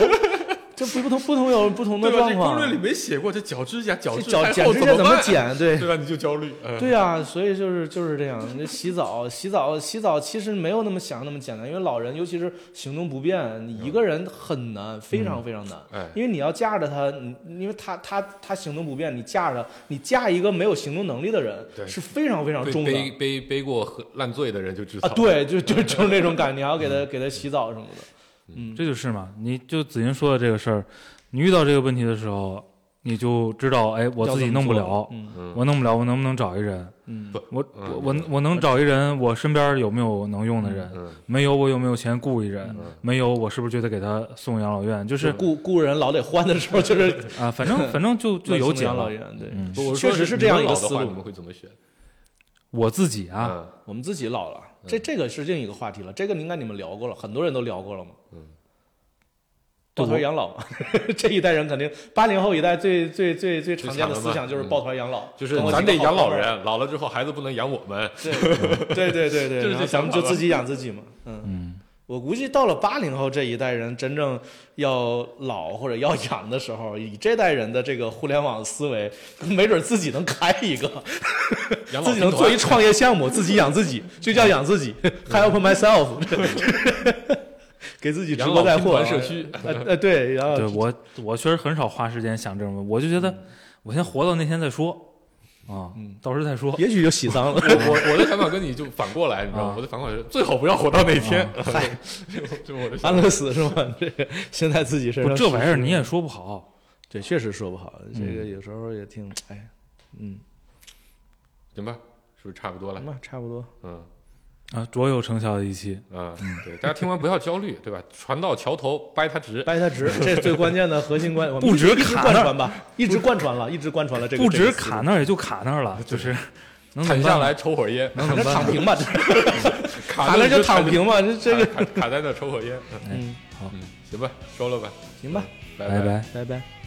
这这不同不同有不同的？状况。这攻略里没写过，这脚指甲、脚这趾脚剪太厚怎指甲怎么？剪？对，对吧？你就焦虑。嗯对呀、所以就是就是这样。那洗澡，洗澡，洗澡其实没有那么想那么简单，因为老人尤其是行动不便，你一个人很难，非常非常难。哎，因为你要架着他，你因为他他他行动不便，你架着他，你架一个没有行动能力的人是非常非常背重的背背背过喝烂醉的人就知道。啊。对，就就就是那种感觉，你还要给他给他洗澡什么的。嗯，这就是嘛，你就子银说的这个事儿，你遇到这个问题的时候，你就知道，哎，我自己弄不了，我弄不了，我能不能找一人？嗯不我嗯我我我能找一人，我身边有没有能用的人？嗯没有，我有没有钱雇一人？嗯没有，我是不是就得给他送养老院？就是雇雇人老得换的时候，就是啊，反正反正就 就有解了。养老院。对，嗯确实是这样你们老的话，一个思路你们会怎么选？我自己啊，嗯我们自己老了，这这个是另一个话题了。这个应该你们聊过了，很多人都聊过了嘛。嗯，抱团养老嘛，这一代人肯定八零后一代最最最最常见的思想就是抱团养老，就是咱得养老。人，老了之后孩子不能养我们。对对对对 对，然后咱们就自己养自己嘛。嗯，嗯，我估计到了八零后这一代人真正要老或者要养的时候，以这代人的这个互联网思维，没准自己能开一个，自己能做一创业项目，自己养自己，就叫养自己，help myself，给自己直播带货老拼团。社区。呃呃，对，然后对我我确实很少花时间想这种，我就觉得我先活到那天再说啊，嗯到时候再说。也许就喜丧了。我我我的想法跟你就反过来，你知道吗啊？我的反过来是最好不要活到那天。嗨，这是我的。安乐死是吗？这个现在自己身，上这玩意儿你也说不好。对，确实说不好。这个嗯有时候也挺哎，嗯，行吧，是不是差不多了行？吧，差不多。嗯啊，卓有成效的一期，啊，对，大家听完不要焦虑，对吧？船到桥头掰它直。掰它直，这是最关键的核心关。我们不止一直卡那儿贯穿吧，一直贯穿了，一直贯穿了这个。不止卡那儿也就卡那儿了，就是能下来抽会儿烟，卡那儿躺平吧，这卡卡 那就躺平吧，这这个。卡卡在那抽会儿烟。嗯嗯，嗯，行吧，收了吧，行吧，拜拜拜。拜拜。